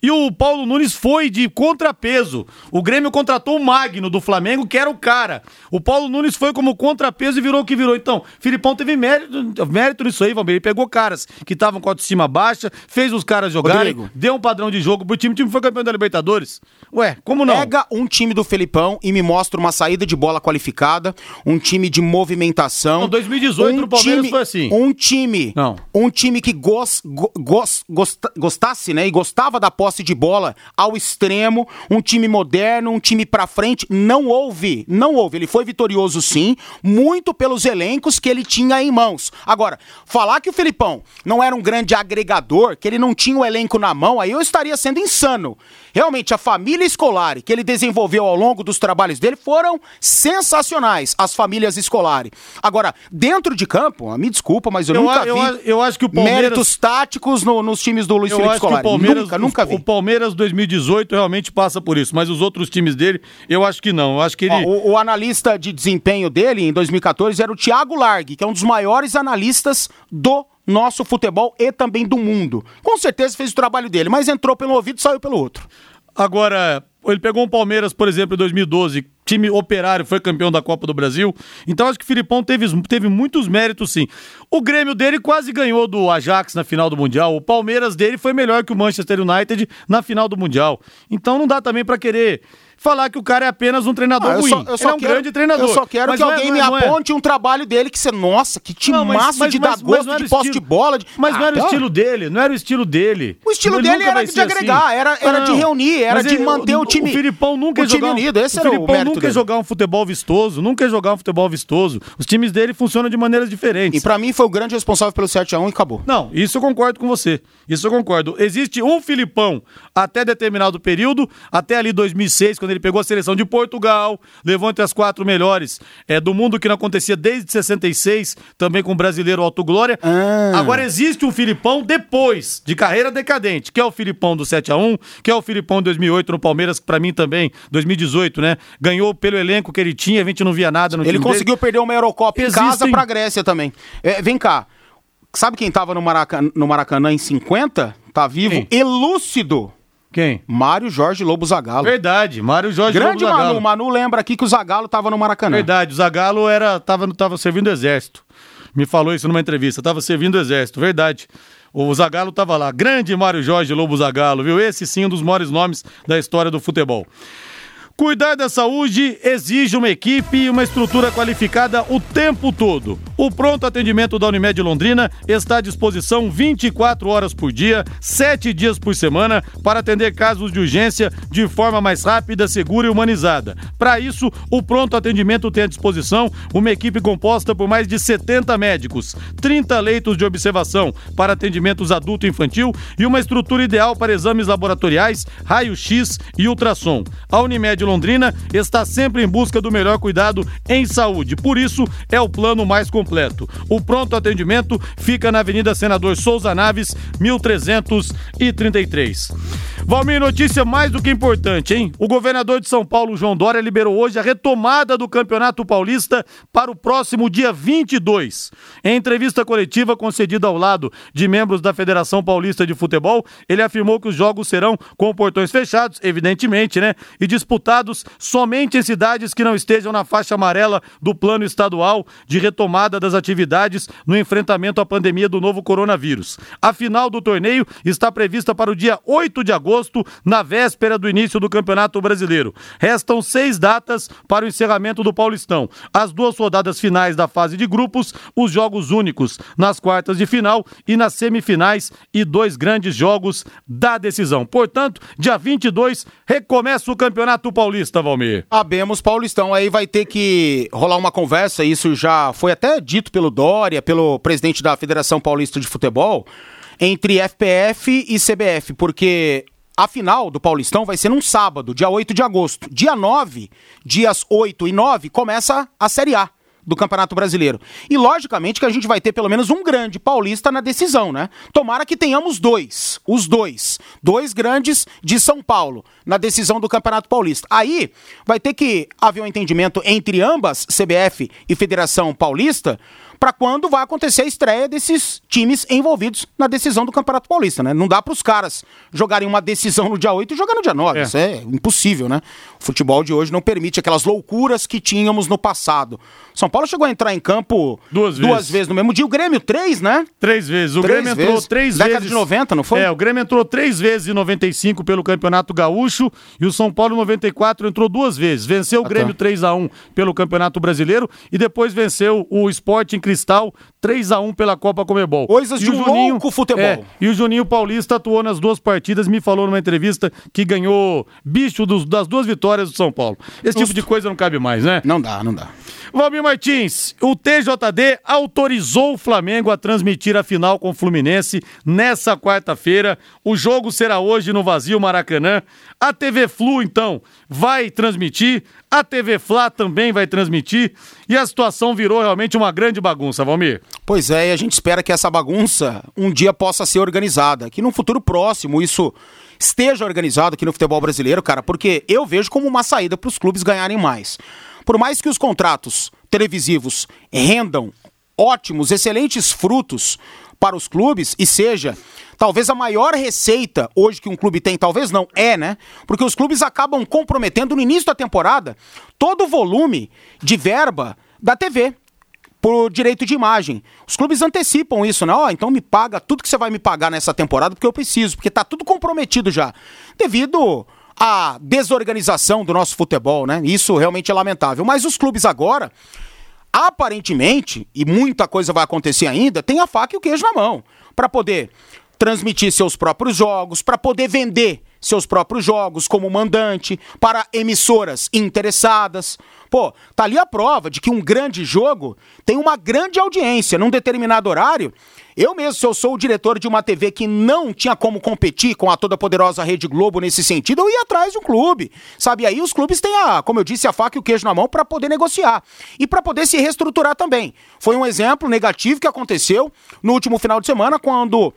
E o Paulo Nunes foi de contrapeso. O Grêmio contratou o Magno do Flamengo, que era o cara. O Paulo Nunes foi como contrapeso e virou o que virou. Então, Filipão teve mérito, mérito nisso aí, Valmir. Ele pegou caras que estavam com a autoestima baixa, fez os caras jogarem, Rodrigo. deu um padrão de jogo pro time. O time foi campeão da Libertadores. Ué, como não? Pega um time do Felipão e me mostra uma saída de bola qualificada, um time de movimentação. Não, 2018 no Palmeiras time, foi assim. Um time, Não. um time que gos, go- gos- gosta- gostasse, né, e gostava da posse de bola ao extremo, um time moderno, um time pra frente, não houve, não houve. Ele foi vitorioso sim, muito pelos elencos que ele tinha em mãos. Agora, falar que o Felipão não era um grande agregador, que ele não tinha o elenco na mão, aí eu estaria sendo insano. Realmente, a família escolar que ele desenvolveu ao longo dos trabalhos dele foram sensacionais, as famílias escolares. Agora, dentro de campo, me desculpa, mas eu, Eu nunca a- eu vi a- eu acho que o Palmeiras- méritos táticos no- nos times do Luiz Eu Felipe Scolari. Nunca, nunca vi. o Palmeiras 2018 realmente passa por isso, mas os outros times dele, eu acho que não. Eu acho que ele. O, o analista de desempenho dele em 2014 era o Thiago Largue, que é um dos maiores analistas do nosso futebol e também do mundo. Com certeza fez o trabalho dele, mas entrou pelo ouvido e saiu pelo outro. Agora, ele pegou um Palmeiras, por exemplo, em 2012, time operário, foi campeão da Copa do Brasil. Então acho que o Filipão teve, teve muitos méritos, sim. O Grêmio dele quase ganhou do Ajax na final do Mundial. O Palmeiras dele foi melhor que o Manchester United na final do Mundial. Então não dá também pra querer falar que o cara é apenas um treinador Ah, eu ruim. só, eu só Ele é um quero, grande treinador. Eu só quero que não é- alguém não me é- não é- aponte um trabalho dele que você, nossa, que Não, timaço de mas- dar gosto não de posse estilo- de bola. de- Mas não Ah, era o pelo- estilo dele, não era o estilo dele. O estilo Ele dele era de ser agregar, assim. era- era de reunir, era de manter o time- O Filipão nunca o ia time jogar um- unido, esse o era o Filipão nunca dele. jogar um futebol vistoso, nunca jogar um futebol vistoso. Os times dele funcionam de maneiras diferentes. E pra mim foi o grande responsável pelo 7x1 e acabou. Não, isso eu concordo com você. Isso eu concordo. Existe um Filipão até determinado período, até ali 2006, quando ele pegou a seleção de Portugal, levou entre as quatro melhores é, do mundo, que não acontecia desde 66, também com o brasileiro Alto Glória. Ah. Agora existe um Filipão depois, de carreira decadente, que é o Filipão do 7x1, que é o Filipão de 2008 no Palmeiras, que pra mim também, 2018, né? Ganhou pelo elenco que ele tinha, a gente não via nada no Ele conseguiu perder uma Eurocopa em Existem- casa pra Grécia também. É, vem cá. Sabe quem tava no Maracanã, no Maracanã em 50? Tá vivo? Quem? Elúcido. Quem? Mário Jorge Lobo Zagallo. Verdade, Mário Jorge Grande Lobo. Manu. Manu lembra aqui que o Zagallo tava no Maracanã. Verdade, o Zagallo era, tava, tava servindo o exército. Me falou isso numa entrevista, tava servindo o exército, verdade. O Zagallo tava lá. Grande Mário Jorge Lobo Zagallo, viu? Esse sim, um dos maiores nomes da história do futebol. Cuidar da saúde exige uma equipe e uma estrutura qualificada o tempo todo. O pronto atendimento da Unimed Londrina está à disposição 24 horas por dia, 7 dias por semana, para atender casos de urgência de forma mais rápida, segura e humanizada. Para isso, o pronto atendimento tem à disposição uma equipe composta por mais de 70 médicos, 30 leitos de observação para atendimentos adulto e infantil e uma estrutura ideal para exames laboratoriais, raio-x e ultrassom. A Unimed Londrina está sempre em busca do melhor cuidado em saúde, por isso é o plano mais completo. O pronto atendimento fica na Avenida Senador Souza Naves, 1333. Valmir, notícia mais do que importante, hein? O governador de São Paulo, João Dória, liberou hoje a retomada do Campeonato Paulista para o próximo dia 22. Em entrevista coletiva concedida ao lado de membros da Federação Paulista de Futebol, ele afirmou que os jogos serão com portões fechados, evidentemente, né? E disputados somente em cidades que não estejam na faixa amarela do plano estadual de retomada das atividades no enfrentamento à pandemia do novo coronavírus. A final do torneio está prevista para o dia 8 de agosto, na véspera do início do Campeonato Brasileiro. Restam seis datas para o encerramento do Paulistão. As duas rodadas finais da fase de grupos, os jogos únicos nas quartas de final e nas semifinais e dois grandes jogos da decisão. Portanto, dia 22 recomeça o Campeonato Paulista, Valmir. Abemos Paulistão. Aí vai ter que rolar uma conversa, isso já foi até dito pelo Dória, pelo presidente da Federação Paulista de Futebol, entre FPF e CBF, porque a final do Paulistão vai ser num sábado, dia 8 de agosto. Dia 9, dias 8 e 9, começa a Série A do Campeonato Brasileiro. E logicamente que a gente vai ter pelo menos um grande paulista na decisão, né? Tomara que tenhamos dois, os dois, dois grandes de São Paulo na decisão do Campeonato Paulista. Aí vai ter que haver um entendimento entre ambas, CBF e Federação Paulista, para quando vai acontecer a estreia desses times envolvidos na decisão do Campeonato Paulista, né? Não dá para os caras jogarem uma decisão no dia 8 e jogar no dia 9. É. Isso é impossível, né? O futebol de hoje não permite aquelas loucuras que tínhamos no passado. São Paulo chegou a entrar em campo Duas duas vezes. vezes no mesmo dia. O Grêmio, três, né? Três vezes. O Três Grêmio entrou vezes. três Década vezes. de 90, não foi? É, o Grêmio entrou três vezes em 95 pelo Campeonato Gaúcho e o São Paulo em 94 entrou duas vezes. Venceu o Ah, Grêmio tá. 3 a 1 pelo Campeonato Brasileiro e depois venceu o Sport em Cristal 3 a 1 pela Copa Comebol. Coisas E de o um louco futebol. É, e o Juninho Paulista atuou nas duas partidas, me falou numa entrevista que ganhou bicho dos- das duas vitórias do São Paulo. Esse tipo de coisa não cabe mais, né? Não dá, não dá. Valmir Martins, o TJD autorizou o Flamengo a transmitir a final com o Fluminense nessa quarta-feira. O jogo será hoje no Vazio Maracanã. A TV Flu, então, vai transmitir. A TV Fla também vai transmitir. E a situação virou realmente uma grande bagunça, Valmir. Pois é, e a gente espera que essa bagunça um dia possa ser organizada. Que num futuro próximo isso esteja organizado aqui no futebol brasileiro, cara, porque eu vejo como uma saída para os clubes ganharem mais. Por mais que os contratos televisivos rendam ótimos, excelentes frutos para os clubes e seja talvez a maior receita hoje que um clube tem, talvez não, é, né? Porque os clubes acabam comprometendo no início da temporada todo o volume de verba da TV por direito de imagem. Os clubes antecipam isso, né? Ó, então me paga tudo que você vai me pagar nessa temporada porque eu preciso, porque tá tudo comprometido já. Devido a desorganização do nosso futebol, né? Isso realmente é lamentável. Mas os clubes agora, aparentemente, e muita coisa vai acontecer ainda, tem a faca e o queijo na mão. Para poder transmitir seus próprios jogos, para poder vender seus próprios jogos como mandante, para emissoras interessadas. Pô, tá ali a prova de que um grande jogo tem uma grande audiência num determinado horário. Eu mesmo, se eu sou o diretor de uma TV que não tinha como competir com a toda poderosa Rede Globo nesse sentido, eu ia atrás de um clube. Sabe, aí os clubes têm a, como eu disse, a faca e o queijo na mão para poder negociar e para poder se reestruturar também. Foi um exemplo negativo que aconteceu no último final de semana quando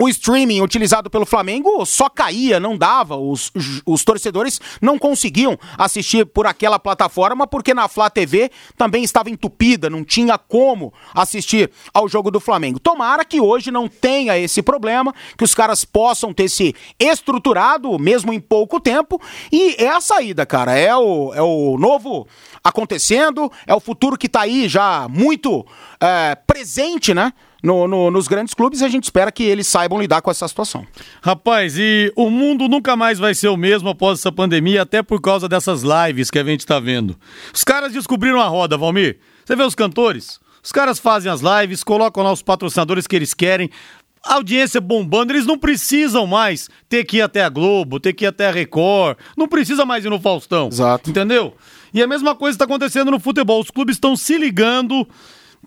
o streaming utilizado pelo Flamengo só caía, não dava. Os, os torcedores não conseguiam assistir por aquela plataforma porque na Flá TV também estava entupida, não tinha como assistir ao jogo do Flamengo. Tomara que hoje não tenha esse problema, que os caras possam ter se estruturado, mesmo em pouco tempo. E é a saída, cara. É o, é o novo acontecendo, é o futuro que está aí já muito é, presente, né? No, no, nos grandes clubes e a gente espera que eles saibam lidar com essa situação. Rapaz, e o mundo nunca mais vai ser o mesmo após essa pandemia, até por causa dessas lives que a gente está vendo. Os caras descobriram a roda, Valmir. Você vê os cantores? Os caras fazem as lives, colocam lá os patrocinadores que eles querem, a audiência bombando, eles não precisam mais ter que ir até a Globo, ter que ir até a Record, não precisa mais ir no Faustão. Exato. Entendeu? E a mesma coisa está acontecendo no futebol. Os clubes estão se ligando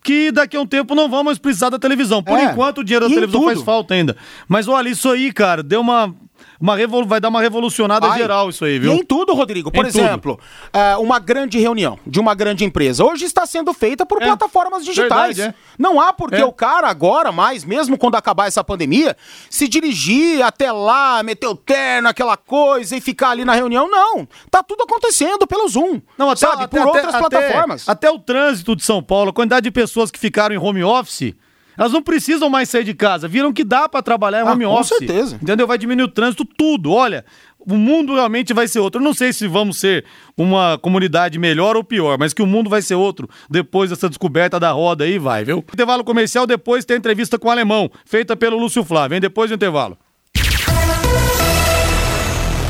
que daqui a um tempo não vamos precisar da televisão. Por é. enquanto, o dinheiro da televisão faz falta ainda. Mas olha, isso aí, cara, deu uma uma revol... vai dar uma revolucionada geral isso aí, viu? E em tudo, Rodrigo. Por em exemplo, é, uma grande reunião de uma grande empresa hoje está sendo feita por é, plataformas digitais. Verdade, é. Não há porque é. o cara agora, mais, mesmo quando acabar essa pandemia, se dirigir até lá, meter o terno, aquela coisa e ficar ali na reunião. Não. Tá tudo acontecendo pelo Zoom. Não, até, sabe? Até, por até, outras plataformas. Até o trânsito de São Paulo, a quantidade de pessoas que ficaram em home office elas não precisam mais sair de casa. Viram que dá para trabalhar em ah, home com office. Com certeza. Entendeu? Vai diminuir o trânsito, tudo. Olha, o mundo realmente vai ser outro. Eu não sei se vamos ser uma comunidade melhor ou pior, mas que o mundo vai ser outro depois dessa descoberta da roda aí, vai, viu? Intervalo comercial, depois tem entrevista com o alemão, feita pelo Lúcio Flávio, hein? Depois do intervalo.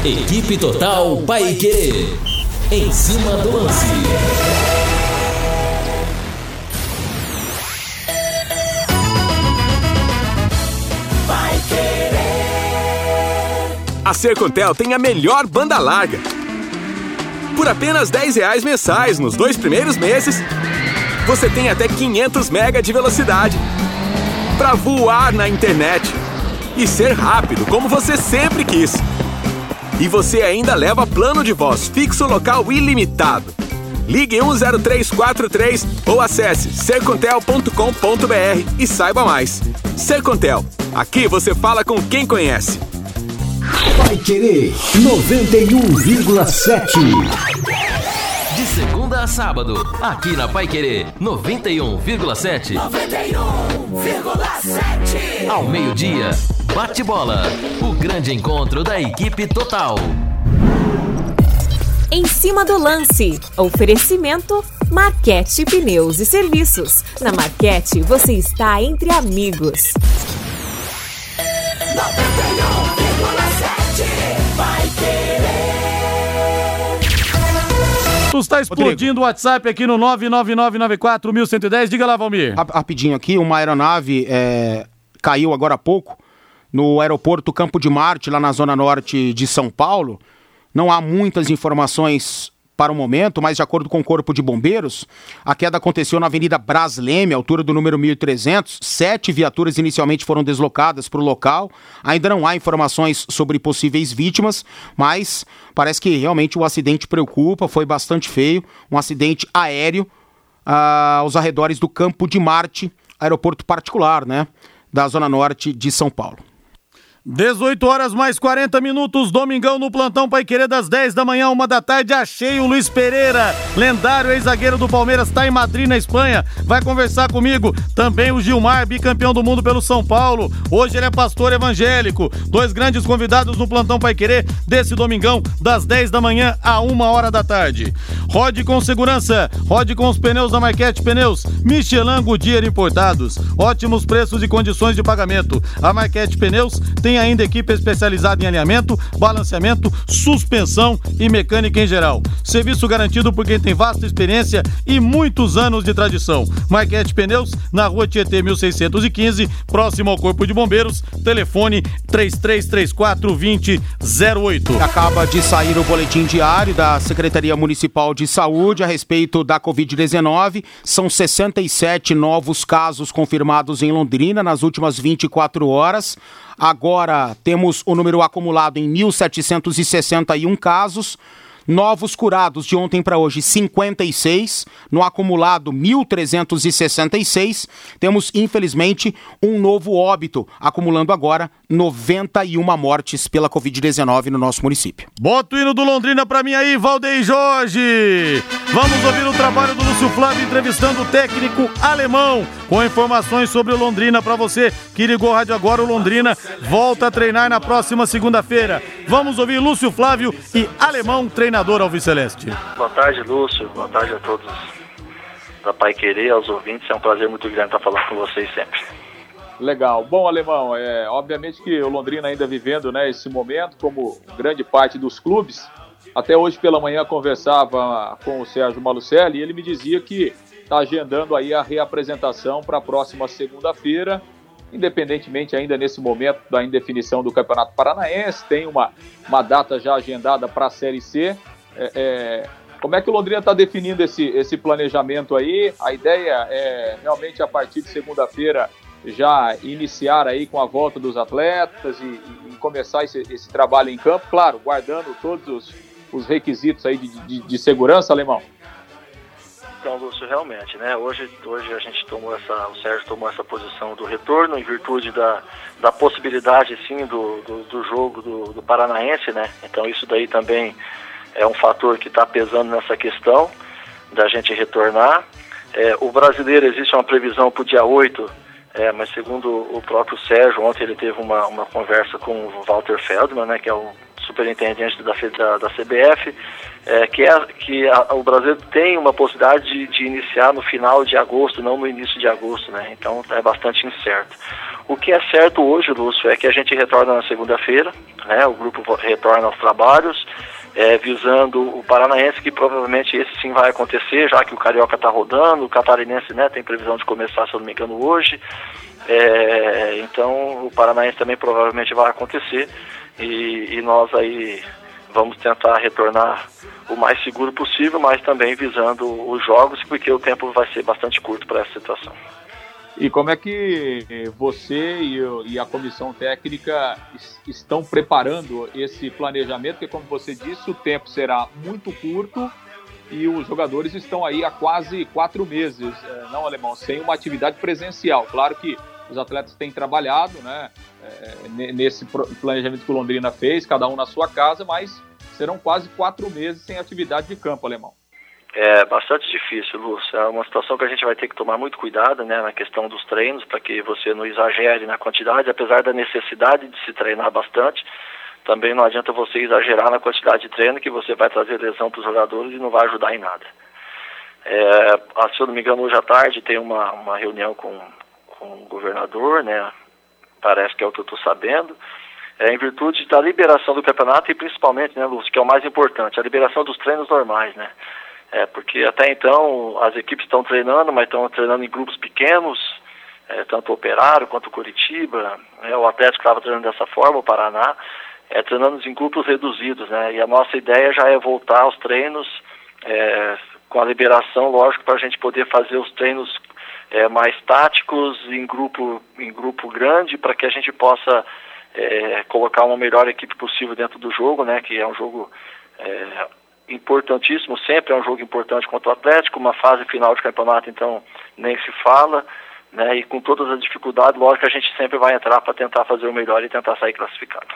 Equipe Total Paique. Em cima do lance. A Sercontel tem a melhor banda larga. Por apenas 10 reais mensais nos dois primeiros meses, você tem até 500 mega de velocidade para voar na internet e ser rápido como você sempre quis. E você ainda leva plano de voz fixo local ilimitado. Ligue 10343 ou acesse sercontel.com.br e saiba mais. Sercontel, aqui você fala com quem conhece. Vai Querer 91,7. De segunda a sábado, aqui na Pai Querer 91,7. 91,7. Ao meio-dia, bate bola. O grande encontro da equipe total. Em cima do lance. Oferecimento Marquete Pneus e Serviços. Na Marquete, você está entre amigos. 91. Está explodindo o WhatsApp aqui no 999941110. Diga lá, Valmir. Rapidinho aqui, uma aeronave é, caiu agora há pouco no aeroporto Campo de Marte, lá na zona norte de São Paulo. Não há muitas informações para o momento, mas de acordo com o Corpo de Bombeiros, a queda aconteceu na Avenida Brasleme, altura do número 1300. Sete viaturas inicialmente foram deslocadas para o local. Ainda não há informações sobre possíveis vítimas, mas parece que realmente o acidente preocupa, foi bastante feio. Um acidente aéreo ah, aos arredores do Campo de Marte, aeroporto particular, né? Da zona norte de São Paulo. 18 horas mais 40 minutos, domingão no plantão Pai Querer das 10 da manhã, uma da tarde. Achei o Luiz Pereira, lendário ex-zagueiro do Palmeiras, está em Madrid, na Espanha. Vai conversar comigo. Também o Gilmar, bicampeão do mundo pelo São Paulo. Hoje ele é pastor evangélico. Dois grandes convidados no plantão Pai Querer desse domingão, das 10 da manhã a 1 hora da tarde. Rode com segurança, rode com os pneus da Marquete Pneus, Michelin Goodyear importados. Ótimos preços e condições de pagamento. A Marquete Pneus tem tem ainda equipe especializada em alinhamento, balanceamento, suspensão e mecânica em geral. Serviço garantido por quem tem vasta experiência e muitos anos de tradição. Marquete Pneus, na rua Tietê 1615, próximo ao Corpo de Bombeiros. Telefone 3334 2008. Acaba de sair o boletim diário da Secretaria Municipal de Saúde a respeito da Covid-19. São 67 novos casos confirmados em Londrina nas últimas 24 horas. Agora temos o número acumulado em 1.761 casos. Novos curados de ontem para hoje, 56. No acumulado, 1.366. Temos, infelizmente, um novo óbito, acumulando agora 91 mortes pela Covid-19 no nosso município. Bota o hino do Londrina para mim aí, Valdeir Jorge. Vamos ouvir o trabalho do Lúcio Flávio entrevistando o técnico alemão com informações sobre o Londrina para você que ligou a rádio agora. O Londrina volta a treinar na próxima segunda-feira. Vamos ouvir Lúcio Flávio e Alemão, treinador Alviceleste. Boa tarde, Lúcio. Boa tarde a todos da Pai Querer, aos ouvintes. É um prazer muito grande estar falando com vocês sempre. Legal. Bom, Alemão, é, obviamente que o Londrina ainda vivendo né, esse momento, como grande parte dos clubes. Até hoje pela manhã conversava com o Sérgio Malucelli e ele me dizia que está agendando aí a reapresentação para a próxima segunda-feira, independentemente ainda nesse momento da indefinição do Campeonato Paranaense, tem uma, uma data já agendada para a Série C. É, é, como é que o Londrina está definindo esse, esse planejamento aí? A ideia é realmente a partir de segunda-feira já iniciar aí com a volta dos atletas e, e começar esse, esse, trabalho em campo, claro, guardando todos os, os requisitos aí de, de, de, segurança, alemão. Então, Lúcio, realmente, né? Hoje, hoje a gente tomou essa, o Sérgio tomou essa posição do retorno em virtude da, da possibilidade, sim, do, do, do jogo do, do Paranaense, né? Então isso daí também é um fator que está pesando nessa questão da gente retornar. É, o brasileiro existe uma previsão para o dia 8 é, mas segundo o próprio Sérgio, ontem ele teve uma, uma conversa com o Walter Feldman, né, que é o superintendente da, da, da CBF, é, que, é, que a, o Brasil tem uma possibilidade de, de, iniciar no final de agosto, não no início de agosto, né? Então é bastante incerto. O que é certo hoje, Lúcio, é que a gente retorna na segunda-feira, né? O grupo retorna aos trabalhos é, visando o Paranaense, que provavelmente esse sim vai acontecer, já que o Carioca está rodando, o Catarinense né, tem previsão de começar, se eu não me engano, hoje. É, então o Paranaense também provavelmente vai acontecer e, e nós aí vamos tentar retornar o mais seguro possível, mas também visando os jogos, porque o tempo vai ser bastante curto para essa situação. E como é que você e a comissão técnica estão preparando esse planejamento? Porque, como você disse, o tempo será muito curto e os jogadores estão aí há quase quatro meses, é, não, Alemão, sem uma atividade presencial. Claro que os atletas têm trabalhado né, é, nesse planejamento que o Londrina fez, cada um na sua casa, mas serão quase quatro meses sem atividade de campo, Alemão. É bastante difícil, Lúcio. É uma situação que a gente vai ter que tomar muito cuidado né, na questão dos treinos, para que você não exagere na quantidade, apesar da necessidade de se treinar bastante. Também não adianta você exagerar na quantidade de treino, que você vai trazer lesão para os jogadores e não vai ajudar em nada. É, se eu não me engano, hoje à tarde tem uma, uma reunião com, com o governador, né? Parece que é o que eu estou sabendo. É, em virtude da liberação do campeonato e principalmente, né, Lúcio, que é o mais importante, a liberação dos treinos normais, né? É, porque até então as equipes estão treinando, mas estão treinando em grupos pequenos, é, tanto o Operário quanto o Curitiba, né, o Atlético estava treinando dessa forma, o Paraná, é, treinando em grupos reduzidos, né? E a nossa ideia já é voltar aos treinos é, com a liberação, lógico, para a gente poder fazer os treinos é, mais táticos em grupo, em grupo grande, para que a gente possa é, colocar uma melhor equipe possível dentro do jogo, né? Que é um jogo é, importantíssimo, sempre é um jogo importante contra o Atlético, uma fase final de campeonato, então nem se fala, né? E com todas as dificuldades, lógico a gente sempre vai entrar para tentar fazer o melhor e tentar sair classificado.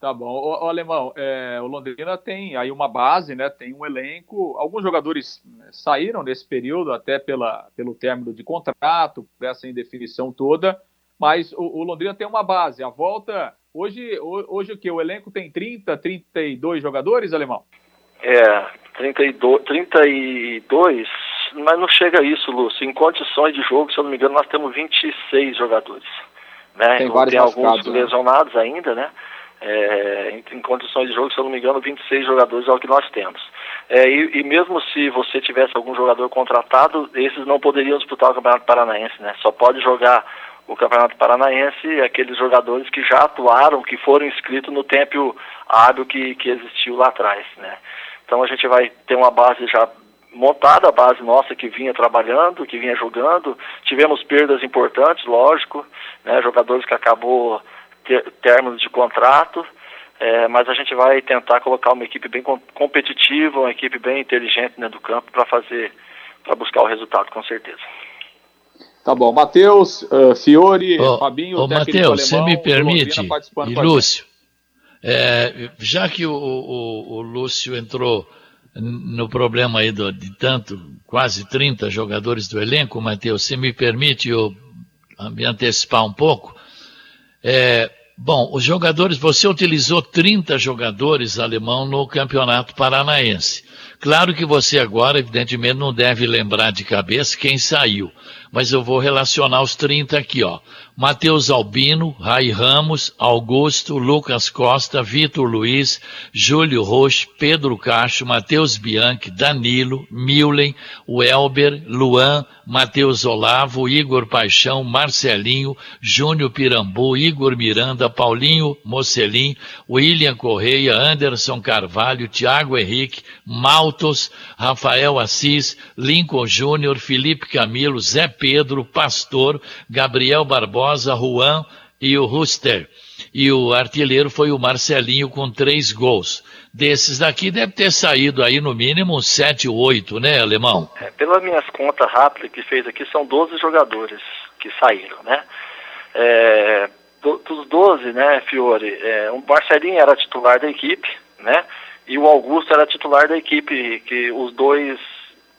Tá bom. O, o Alemão, é, o Londrina tem aí uma base, né? Tem um elenco. Alguns jogadores né, saíram nesse período, até pela, pelo término de contrato, por essa indefinição toda. Mas o, o Londrina tem uma base. A volta. Hoje, hoje o que? O elenco tem 30, 32 jogadores, Alemão? É, 32, 32, mas não chega a isso, Lúcio. Em condições de jogo, se eu não me engano, nós temos 26 jogadores. né? Tem, tem alguns né? lesionados ainda, né? É, em, em, condições de jogo, se eu não me engano, 26 jogadores é o que nós temos. É, e, e, mesmo se você tivesse algum jogador contratado, esses não poderiam disputar o Campeonato Paranaense, né? Só pode jogar o Campeonato Paranaense aqueles jogadores que já atuaram, que foram inscritos no tempo hábil que, que existiu lá atrás, né? Então a gente vai ter uma base já montada, a base nossa que vinha trabalhando, que vinha jogando. Tivemos perdas importantes, lógico, né? Jogadores que acabou ter, términos de contrato, é, mas a gente vai tentar colocar uma equipe bem competitiva, uma equipe bem inteligente dentro do campo para fazer, para buscar o resultado, com certeza. Tá bom, Matheus, uh, Fiore, oh, Fabinho, oh, Matheus, você me permite, e Lúcio, é, já que o, o, o, Lúcio entrou no problema aí do, de tanto, quase 30 jogadores do elenco, Matheus, se me permite eu me antecipar um pouco, é, Bom, os jogadores, você utilizou 30 jogadores alemão no Campeonato Paranaense. Claro que você agora, evidentemente, não deve lembrar de cabeça quem saiu, mas eu vou relacionar os 30 aqui, ó. Matheus Albino, Rai Ramos, Augusto, Lucas Costa, Vitor Luiz, Júlio Roche, Pedro Cacho, Matheus Bianchi, Danilo, Milen, Welber, Luan, Matheus Olavo, Igor Paixão, Marcelinho, Júnior Pirambu, Igor Miranda, Paulinho Mocelin, William Correia, Anderson Carvalho, Tiago Henrique, Maltos, Rafael Assis, Lincoln Júnior, Felipe Camilo, Zé Pedro, Pastor, Gabriel Barbosa, Juan e o Ruster. E o artilheiro foi o Marcelinho com três gols. Desses daqui deve ter saído aí no mínimo 7 ou 8, né, Alemão? É, pelas minhas contas rápidas que fez aqui, são 12 jogadores que saíram, né? É, do, dos 12, né, Fiore, é, o Marcelinho era titular da equipe, né? E o Augusto era titular da equipe, que os dois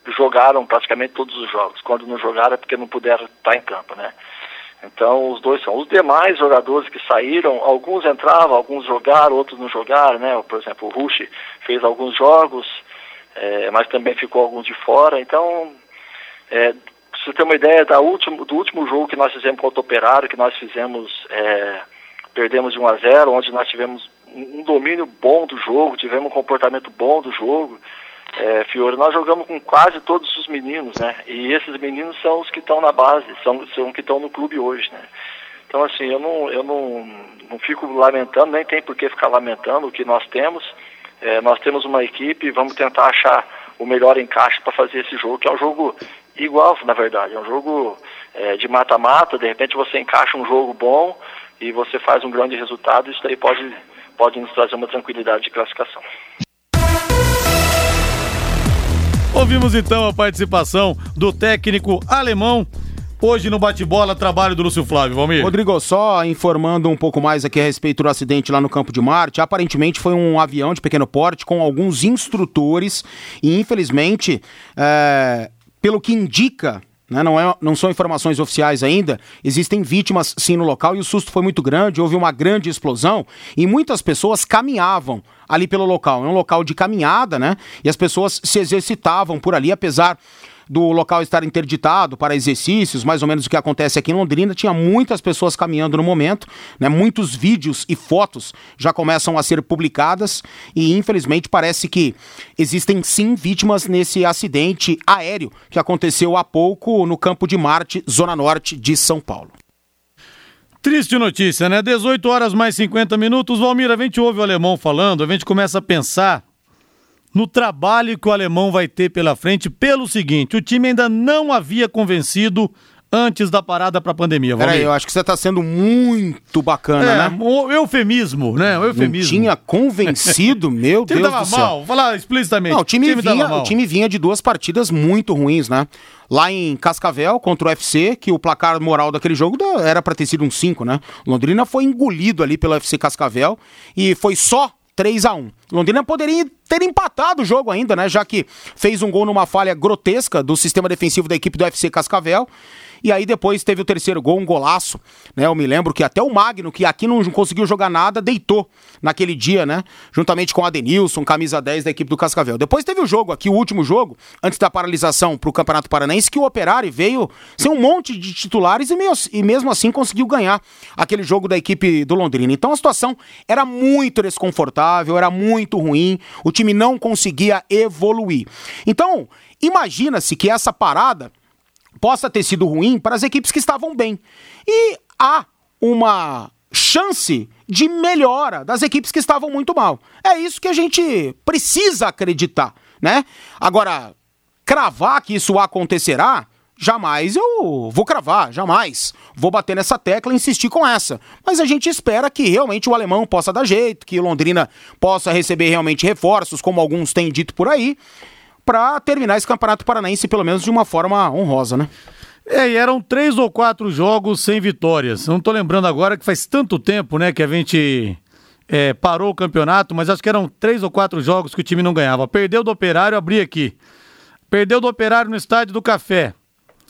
jogaram praticamente todos os jogos. Quando não jogaram é porque não puderam estar em campo, né? Então, os dois são. Os demais jogadores que saíram, alguns entravam, alguns jogaram, outros não jogaram, né? Por exemplo, o Rush fez alguns jogos, é, mas também ficou alguns de fora. Então, é, você ter uma ideia da último, do último jogo que nós fizemos contra o Operário, que nós fizemos, é, perdemos de 1 a 0, onde nós tivemos um domínio bom do jogo, tivemos um comportamento bom do jogo. É, Fiore, nós jogamos com quase todos os meninos, né? E esses meninos são os que estão na base, são, são que estão no clube hoje, né? Então, assim, eu não, eu não, não fico lamentando, nem tem por que ficar lamentando o que nós temos. É, nós temos uma equipe e vamos tentar achar o melhor encaixe para fazer esse jogo, que é um jogo igual, na verdade, é um jogo é, de mata-mata, de repente você encaixa um jogo bom e você faz um grande resultado, isso daí pode, pode nos trazer uma tranquilidade de classificação. Ouvimos então a participação do técnico alemão Hoje no bate-bola, trabalho do Lúcio Flávio, Valmir. Rodrigo, só informando um pouco mais aqui a respeito do acidente lá no Campo de Marte. Aparentemente foi um avião de pequeno porte com alguns instrutores e, infelizmente, é, pelo que indica né? Não, é, não são informações oficiais ainda. Existem vítimas sim no local e o susto foi muito grande, houve uma grande explosão e muitas pessoas caminhavam ali pelo local. É um local de caminhada, né? E as pessoas se exercitavam por ali, apesar do local estar interditado para exercícios, mais ou menos o que acontece aqui em Londrina, tinha muitas pessoas caminhando no momento, né? Muitos vídeos e fotos já começam a ser publicadas e infelizmente parece que existem sim vítimas nesse acidente aéreo que aconteceu há pouco no Campo de Marte, zona norte de São Paulo. Triste notícia, né? 18 horas mais 50 minutos. Valmir, a gente ouve o alemão falando, a gente começa a pensar no trabalho que o alemão vai ter pela frente, pelo seguinte: o time ainda não havia convencido antes da parada para a pandemia. Peraí, eu acho que você está sendo muito bacana, é, né? O eufemismo, né? O eufemismo. Não tinha convencido, meu Deus do céu. mal, falar explicitamente. Não, o time, o time vinha, o time vinha de duas partidas muito ruins, né? Lá em Cascavel, contra o UFC, que o placar moral daquele jogo era para ter sido um 5, né? Londrina foi engolido ali pelo UFC Cascavel e foi só 3 a 1 Londrina poderia ter empatado o jogo ainda, né? Já que fez um gol numa falha grotesca do sistema defensivo da equipe do FC Cascavel. E aí depois teve o terceiro gol, um golaço, né? Eu me lembro que até o Magno, que aqui não conseguiu jogar nada, deitou naquele dia, né? Juntamente com o Adenilson, camisa 10 da equipe do Cascavel. Depois teve o jogo aqui, o último jogo, antes da paralisação pro Campeonato Paranaense, que o Operário veio sem um monte de titulares e, meio, e mesmo assim conseguiu ganhar aquele jogo da equipe do Londrina. Então a situação era muito desconfortável, era muito ruim, o time não conseguia evoluir. Então, imagina-se que essa parada possa ter sido ruim para as equipes que estavam bem. E há uma chance de melhora das equipes que estavam muito mal. É isso que a gente precisa acreditar, né? Agora, cravar que isso acontecerá, jamais eu vou cravar, jamais. Vou bater nessa tecla e insistir com essa. Mas a gente espera que realmente o alemão possa dar jeito, que Londrina possa receber realmente reforços, como alguns têm dito por aí, para terminar esse Campeonato Paranaense pelo menos de uma forma honrosa, né? É, e eram três ou quatro jogos sem vitórias. Não tô lembrando agora que faz tanto tempo, né, que a gente é, parou o campeonato, mas acho que eram três ou quatro jogos que o time não ganhava. Perdeu do Operário, abri aqui. Perdeu do Operário no Estádio do Café,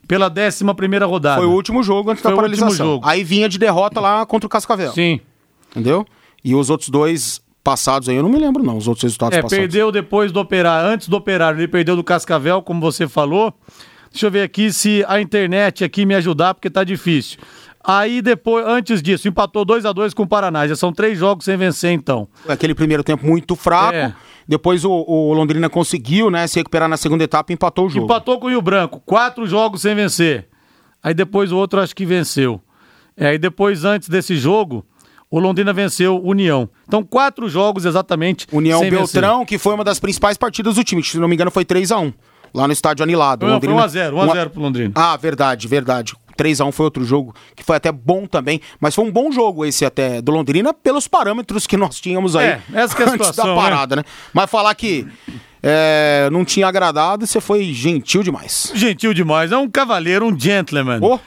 pela décima primeira rodada. Foi o último jogo antes Foi da paralisação. Aí vinha de derrota lá contra o Cascavel. Sim. Entendeu? E os outros dois passados aí, eu não me lembro não, os outros resultados é, passados. perdeu depois do Operário, antes do Operário, ele perdeu do Cascavel, como você falou. Deixa eu ver aqui se a internet aqui me ajudar, porque tá difícil. Aí depois, antes disso, empatou 2 a 2 com o Paraná. Já são três jogos sem vencer, então. Aquele primeiro tempo muito fraco. É. Depois o, o, Londrina conseguiu, né, se recuperar na segunda etapa e empatou o jogo. Empatou com o Rio Branco. Quatro jogos sem vencer. Aí depois o outro acho que venceu. É, aí depois, antes desse jogo, o Londrina venceu União. Então, quatro jogos exatamente. União Beltrão, vencer. que foi uma das principais partidas do time. Se não me engano, foi 3 a 1 lá no estádio Anilado. Não, Londrina... foi 1x0, 1x0 pro Londrina. Ah, verdade, verdade. 3x1 foi outro jogo que foi até bom também, mas foi um bom jogo esse até do Londrina pelos parâmetros que nós tínhamos aí é, essa é a antes situação, da parada, né? né? Mas falar que é, não tinha agradado, você foi gentil demais. Gentil demais, é um cavaleiro, um gentleman. Oh.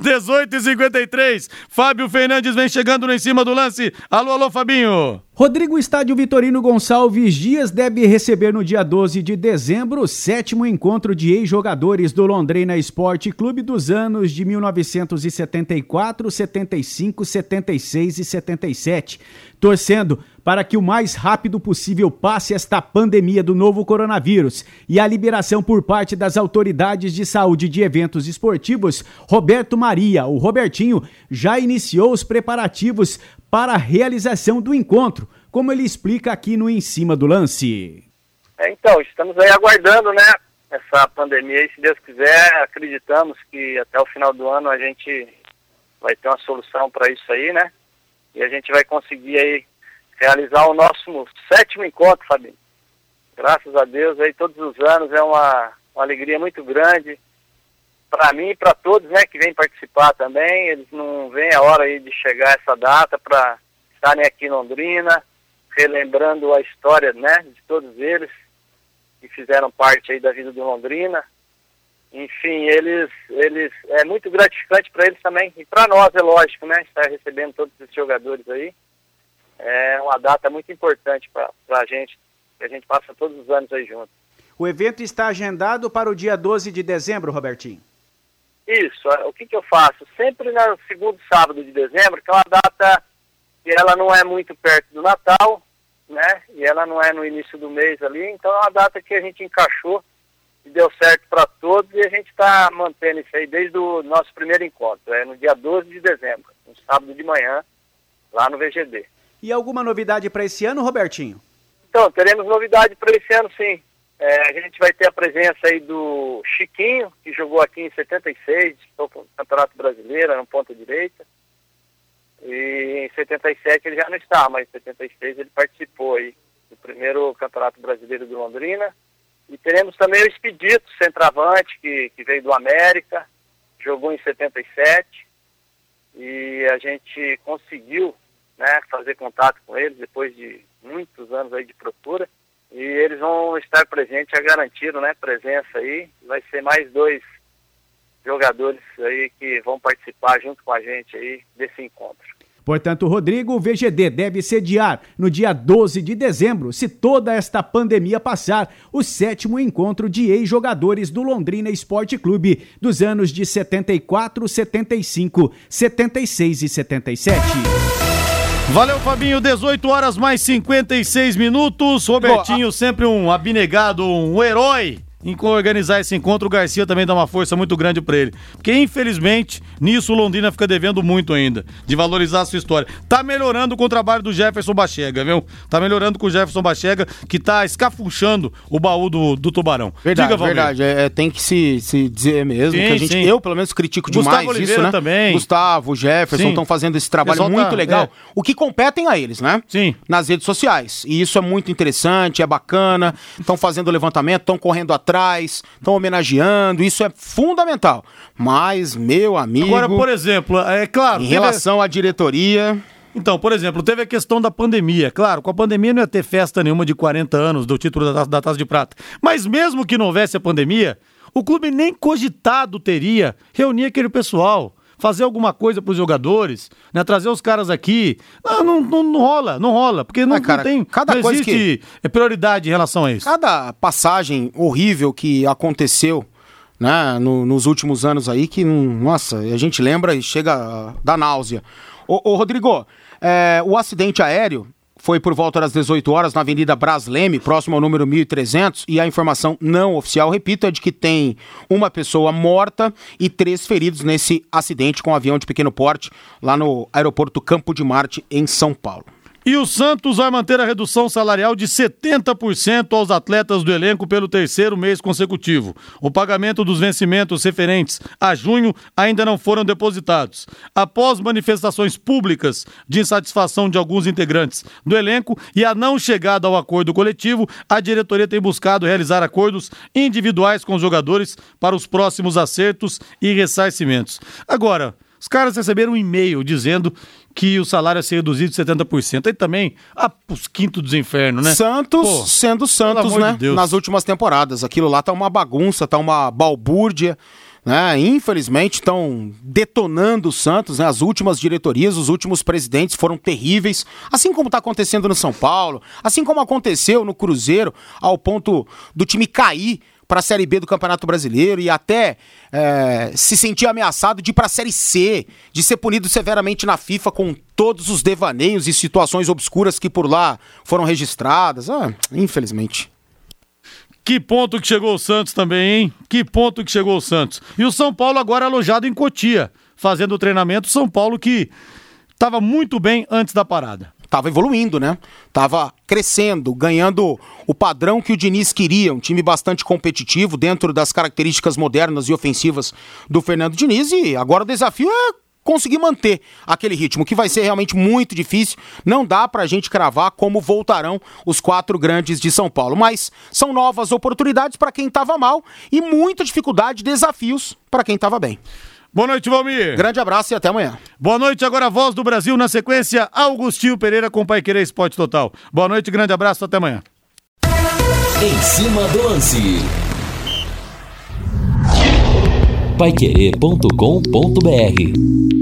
18 e 53 Fábio Fernandes vem chegando lá em cima do lance. Alô, alô, Fabinho. Rodrigo Estádio Vitorino Gonçalves Dias deve receber no dia 12 de dezembro o sétimo encontro de ex-jogadores do Londrina Esporte Clube dos anos de 1974, 75, 76 e 77 torcendo para que o mais rápido possível passe esta pandemia do novo coronavírus e a liberação por parte das autoridades de saúde de eventos esportivos, Roberto Maria, o Robertinho, já iniciou os preparativos para a realização do encontro, como ele explica aqui no Em Cima do Lance. É, então, estamos aí aguardando, né, essa pandemia e se Deus quiser, acreditamos que até o final do ano a gente vai ter uma solução para isso aí, né? E a gente vai conseguir aí realizar o nosso sétimo encontro, Fabinho. Graças a Deus, aí todos os anos é uma, uma alegria muito grande para mim e para todos, né, que vêm participar também. Eles não veem a hora aí de chegar essa data para estarem aqui em Londrina, relembrando a história, né, de todos eles que fizeram parte aí da vida do Londrina. Enfim, eles, eles é muito gratificante para eles também e para nós é lógico, né, estar recebendo todos esses jogadores aí é uma data muito importante para a gente, que a gente passa todos os anos aí juntos. O evento está agendado para o dia 12 de dezembro, Robertinho? Isso, é, o que, que eu faço? Sempre no segundo sábado de dezembro, que é uma data que ela não é muito perto do Natal, né? E ela não é no início do mês ali, então é uma data que a gente encaixou e deu certo para todos e a gente está mantendo isso aí desde o nosso primeiro encontro, é no dia 12 de dezembro, um sábado de manhã, lá no VGD. E alguma novidade para esse ano, Robertinho? Então, teremos novidade para esse ano, sim. É, a gente vai ter a presença aí do Chiquinho, que jogou aqui em 76, disputou o Campeonato Brasileiro, no ponta direita. E em 77 ele já não está, mas em 76 ele participou aí do primeiro Campeonato Brasileiro do Londrina. E teremos também o Expedito, centroavante, que, que veio do América, jogou em 77. E a gente conseguiu né, fazer contato com eles depois de muitos anos aí de procura. E eles vão estar presentes, já garantiram, né, presença aí. Vai ser mais dois jogadores aí que vão participar junto com a gente aí desse encontro. Portanto, Rodrigo, o VGD deve sediar no dia 12 de dezembro, se toda esta pandemia passar, o sétimo encontro de ex-jogadores do Londrina Esporte Clube dos anos de 74, 75, 76 e 77. Valeu, Fabinho. 18 horas mais 56 minutos. Robertinho, sempre um abnegado, um herói em organizar esse encontro, o Garcia também dá uma força muito grande para ele. Porque, infelizmente, nisso o Londrina fica devendo muito ainda, de valorizar a sua história. Tá melhorando com o trabalho do Jefferson Bachega, viu? Tá melhorando com o Jefferson Bachega, que tá escafunchando o baú do, do Tubarão. Verdade, Diga, verdade. É, é, tem que se, se dizer mesmo, sim, que a gente, sim. eu pelo menos critico Gustavo demais Oliveira isso, né? também. Gustavo, Jefferson estão fazendo esse trabalho muito tá, legal. É. O que competem a eles, né? Sim. Nas redes sociais. E isso é muito interessante, é bacana. Estão fazendo levantamento, estão correndo atrás atrás, estão homenageando, isso é fundamental. Mas, meu amigo. Agora, por exemplo, é claro. Em teve... relação à diretoria. Então, por exemplo, teve a questão da pandemia. Claro, com a pandemia não ia ter festa nenhuma de 40 anos do título da, da Taça de Prata. Mas mesmo que não houvesse a pandemia, o clube nem cogitado teria reunir aquele pessoal fazer alguma coisa para os jogadores, né? Trazer os caras aqui. Não, não, não, não rola, não rola, porque não, é, cara, não tem. Cada não coisa existe que... prioridade em relação a isso. Cada passagem horrível que aconteceu. Né, no, nos últimos anos aí, que, nossa, a gente lembra e chega da náusea. Ô, ô Rodrigo, é, o acidente aéreo foi por volta das 18 horas na Avenida Brasleme, próximo ao número 1300, e a informação não oficial, repito, é de que tem uma pessoa morta e três feridos nesse acidente com um avião de pequeno porte lá no aeroporto Campo de Marte, em São Paulo. E o Santos vai manter a redução salarial de 70% aos atletas do elenco pelo terceiro mês consecutivo. O pagamento dos vencimentos referentes a junho ainda não foram depositados. Após manifestações públicas de insatisfação de alguns integrantes do elenco e a não chegada ao acordo coletivo, a diretoria tem buscado realizar acordos individuais com os jogadores para os próximos acertos e ressarcimentos. Agora, os caras receberam um e-mail dizendo que o salário ia ser reduzido de 70%. Aí também, ah, os quintos dos infernos, né? Santos Pô, sendo Santos, né? De Nas últimas temporadas. Aquilo lá tá uma bagunça, tá uma balbúrdia. Né? Infelizmente estão detonando o Santos, né? as últimas diretorias, os últimos presidentes foram terríveis, assim como está acontecendo no São Paulo, assim como aconteceu no Cruzeiro, ao ponto do time cair para a Série B do Campeonato Brasileiro e até é, se sentir ameaçado de ir para a Série C, de ser punido severamente na FIFA com todos os devaneios e situações obscuras que por lá foram registradas. Ah, infelizmente. Que ponto que chegou o Santos também, hein? Que ponto que chegou o Santos. E o São Paulo agora alojado em Cotia, fazendo o treinamento. São Paulo que estava muito bem antes da parada estava evoluindo, né? Tava crescendo, ganhando o padrão que o Diniz queria, um time bastante competitivo dentro das características modernas e ofensivas do Fernando Diniz e agora o desafio é conseguir manter aquele ritmo, que vai ser realmente muito difícil. Não dá para a gente cravar como voltarão os quatro grandes de São Paulo, mas são novas oportunidades para quem estava mal e muita dificuldade, desafios para quem estava bem. Boa noite, Valmir. Grande abraço e até amanhã. Boa noite, agora a voz do Brasil na sequência, Augustinho Pereira com Pai Querer Esporte Total. Boa noite, grande abraço, até amanhã. Em cima do lance. Paiquerê.com.br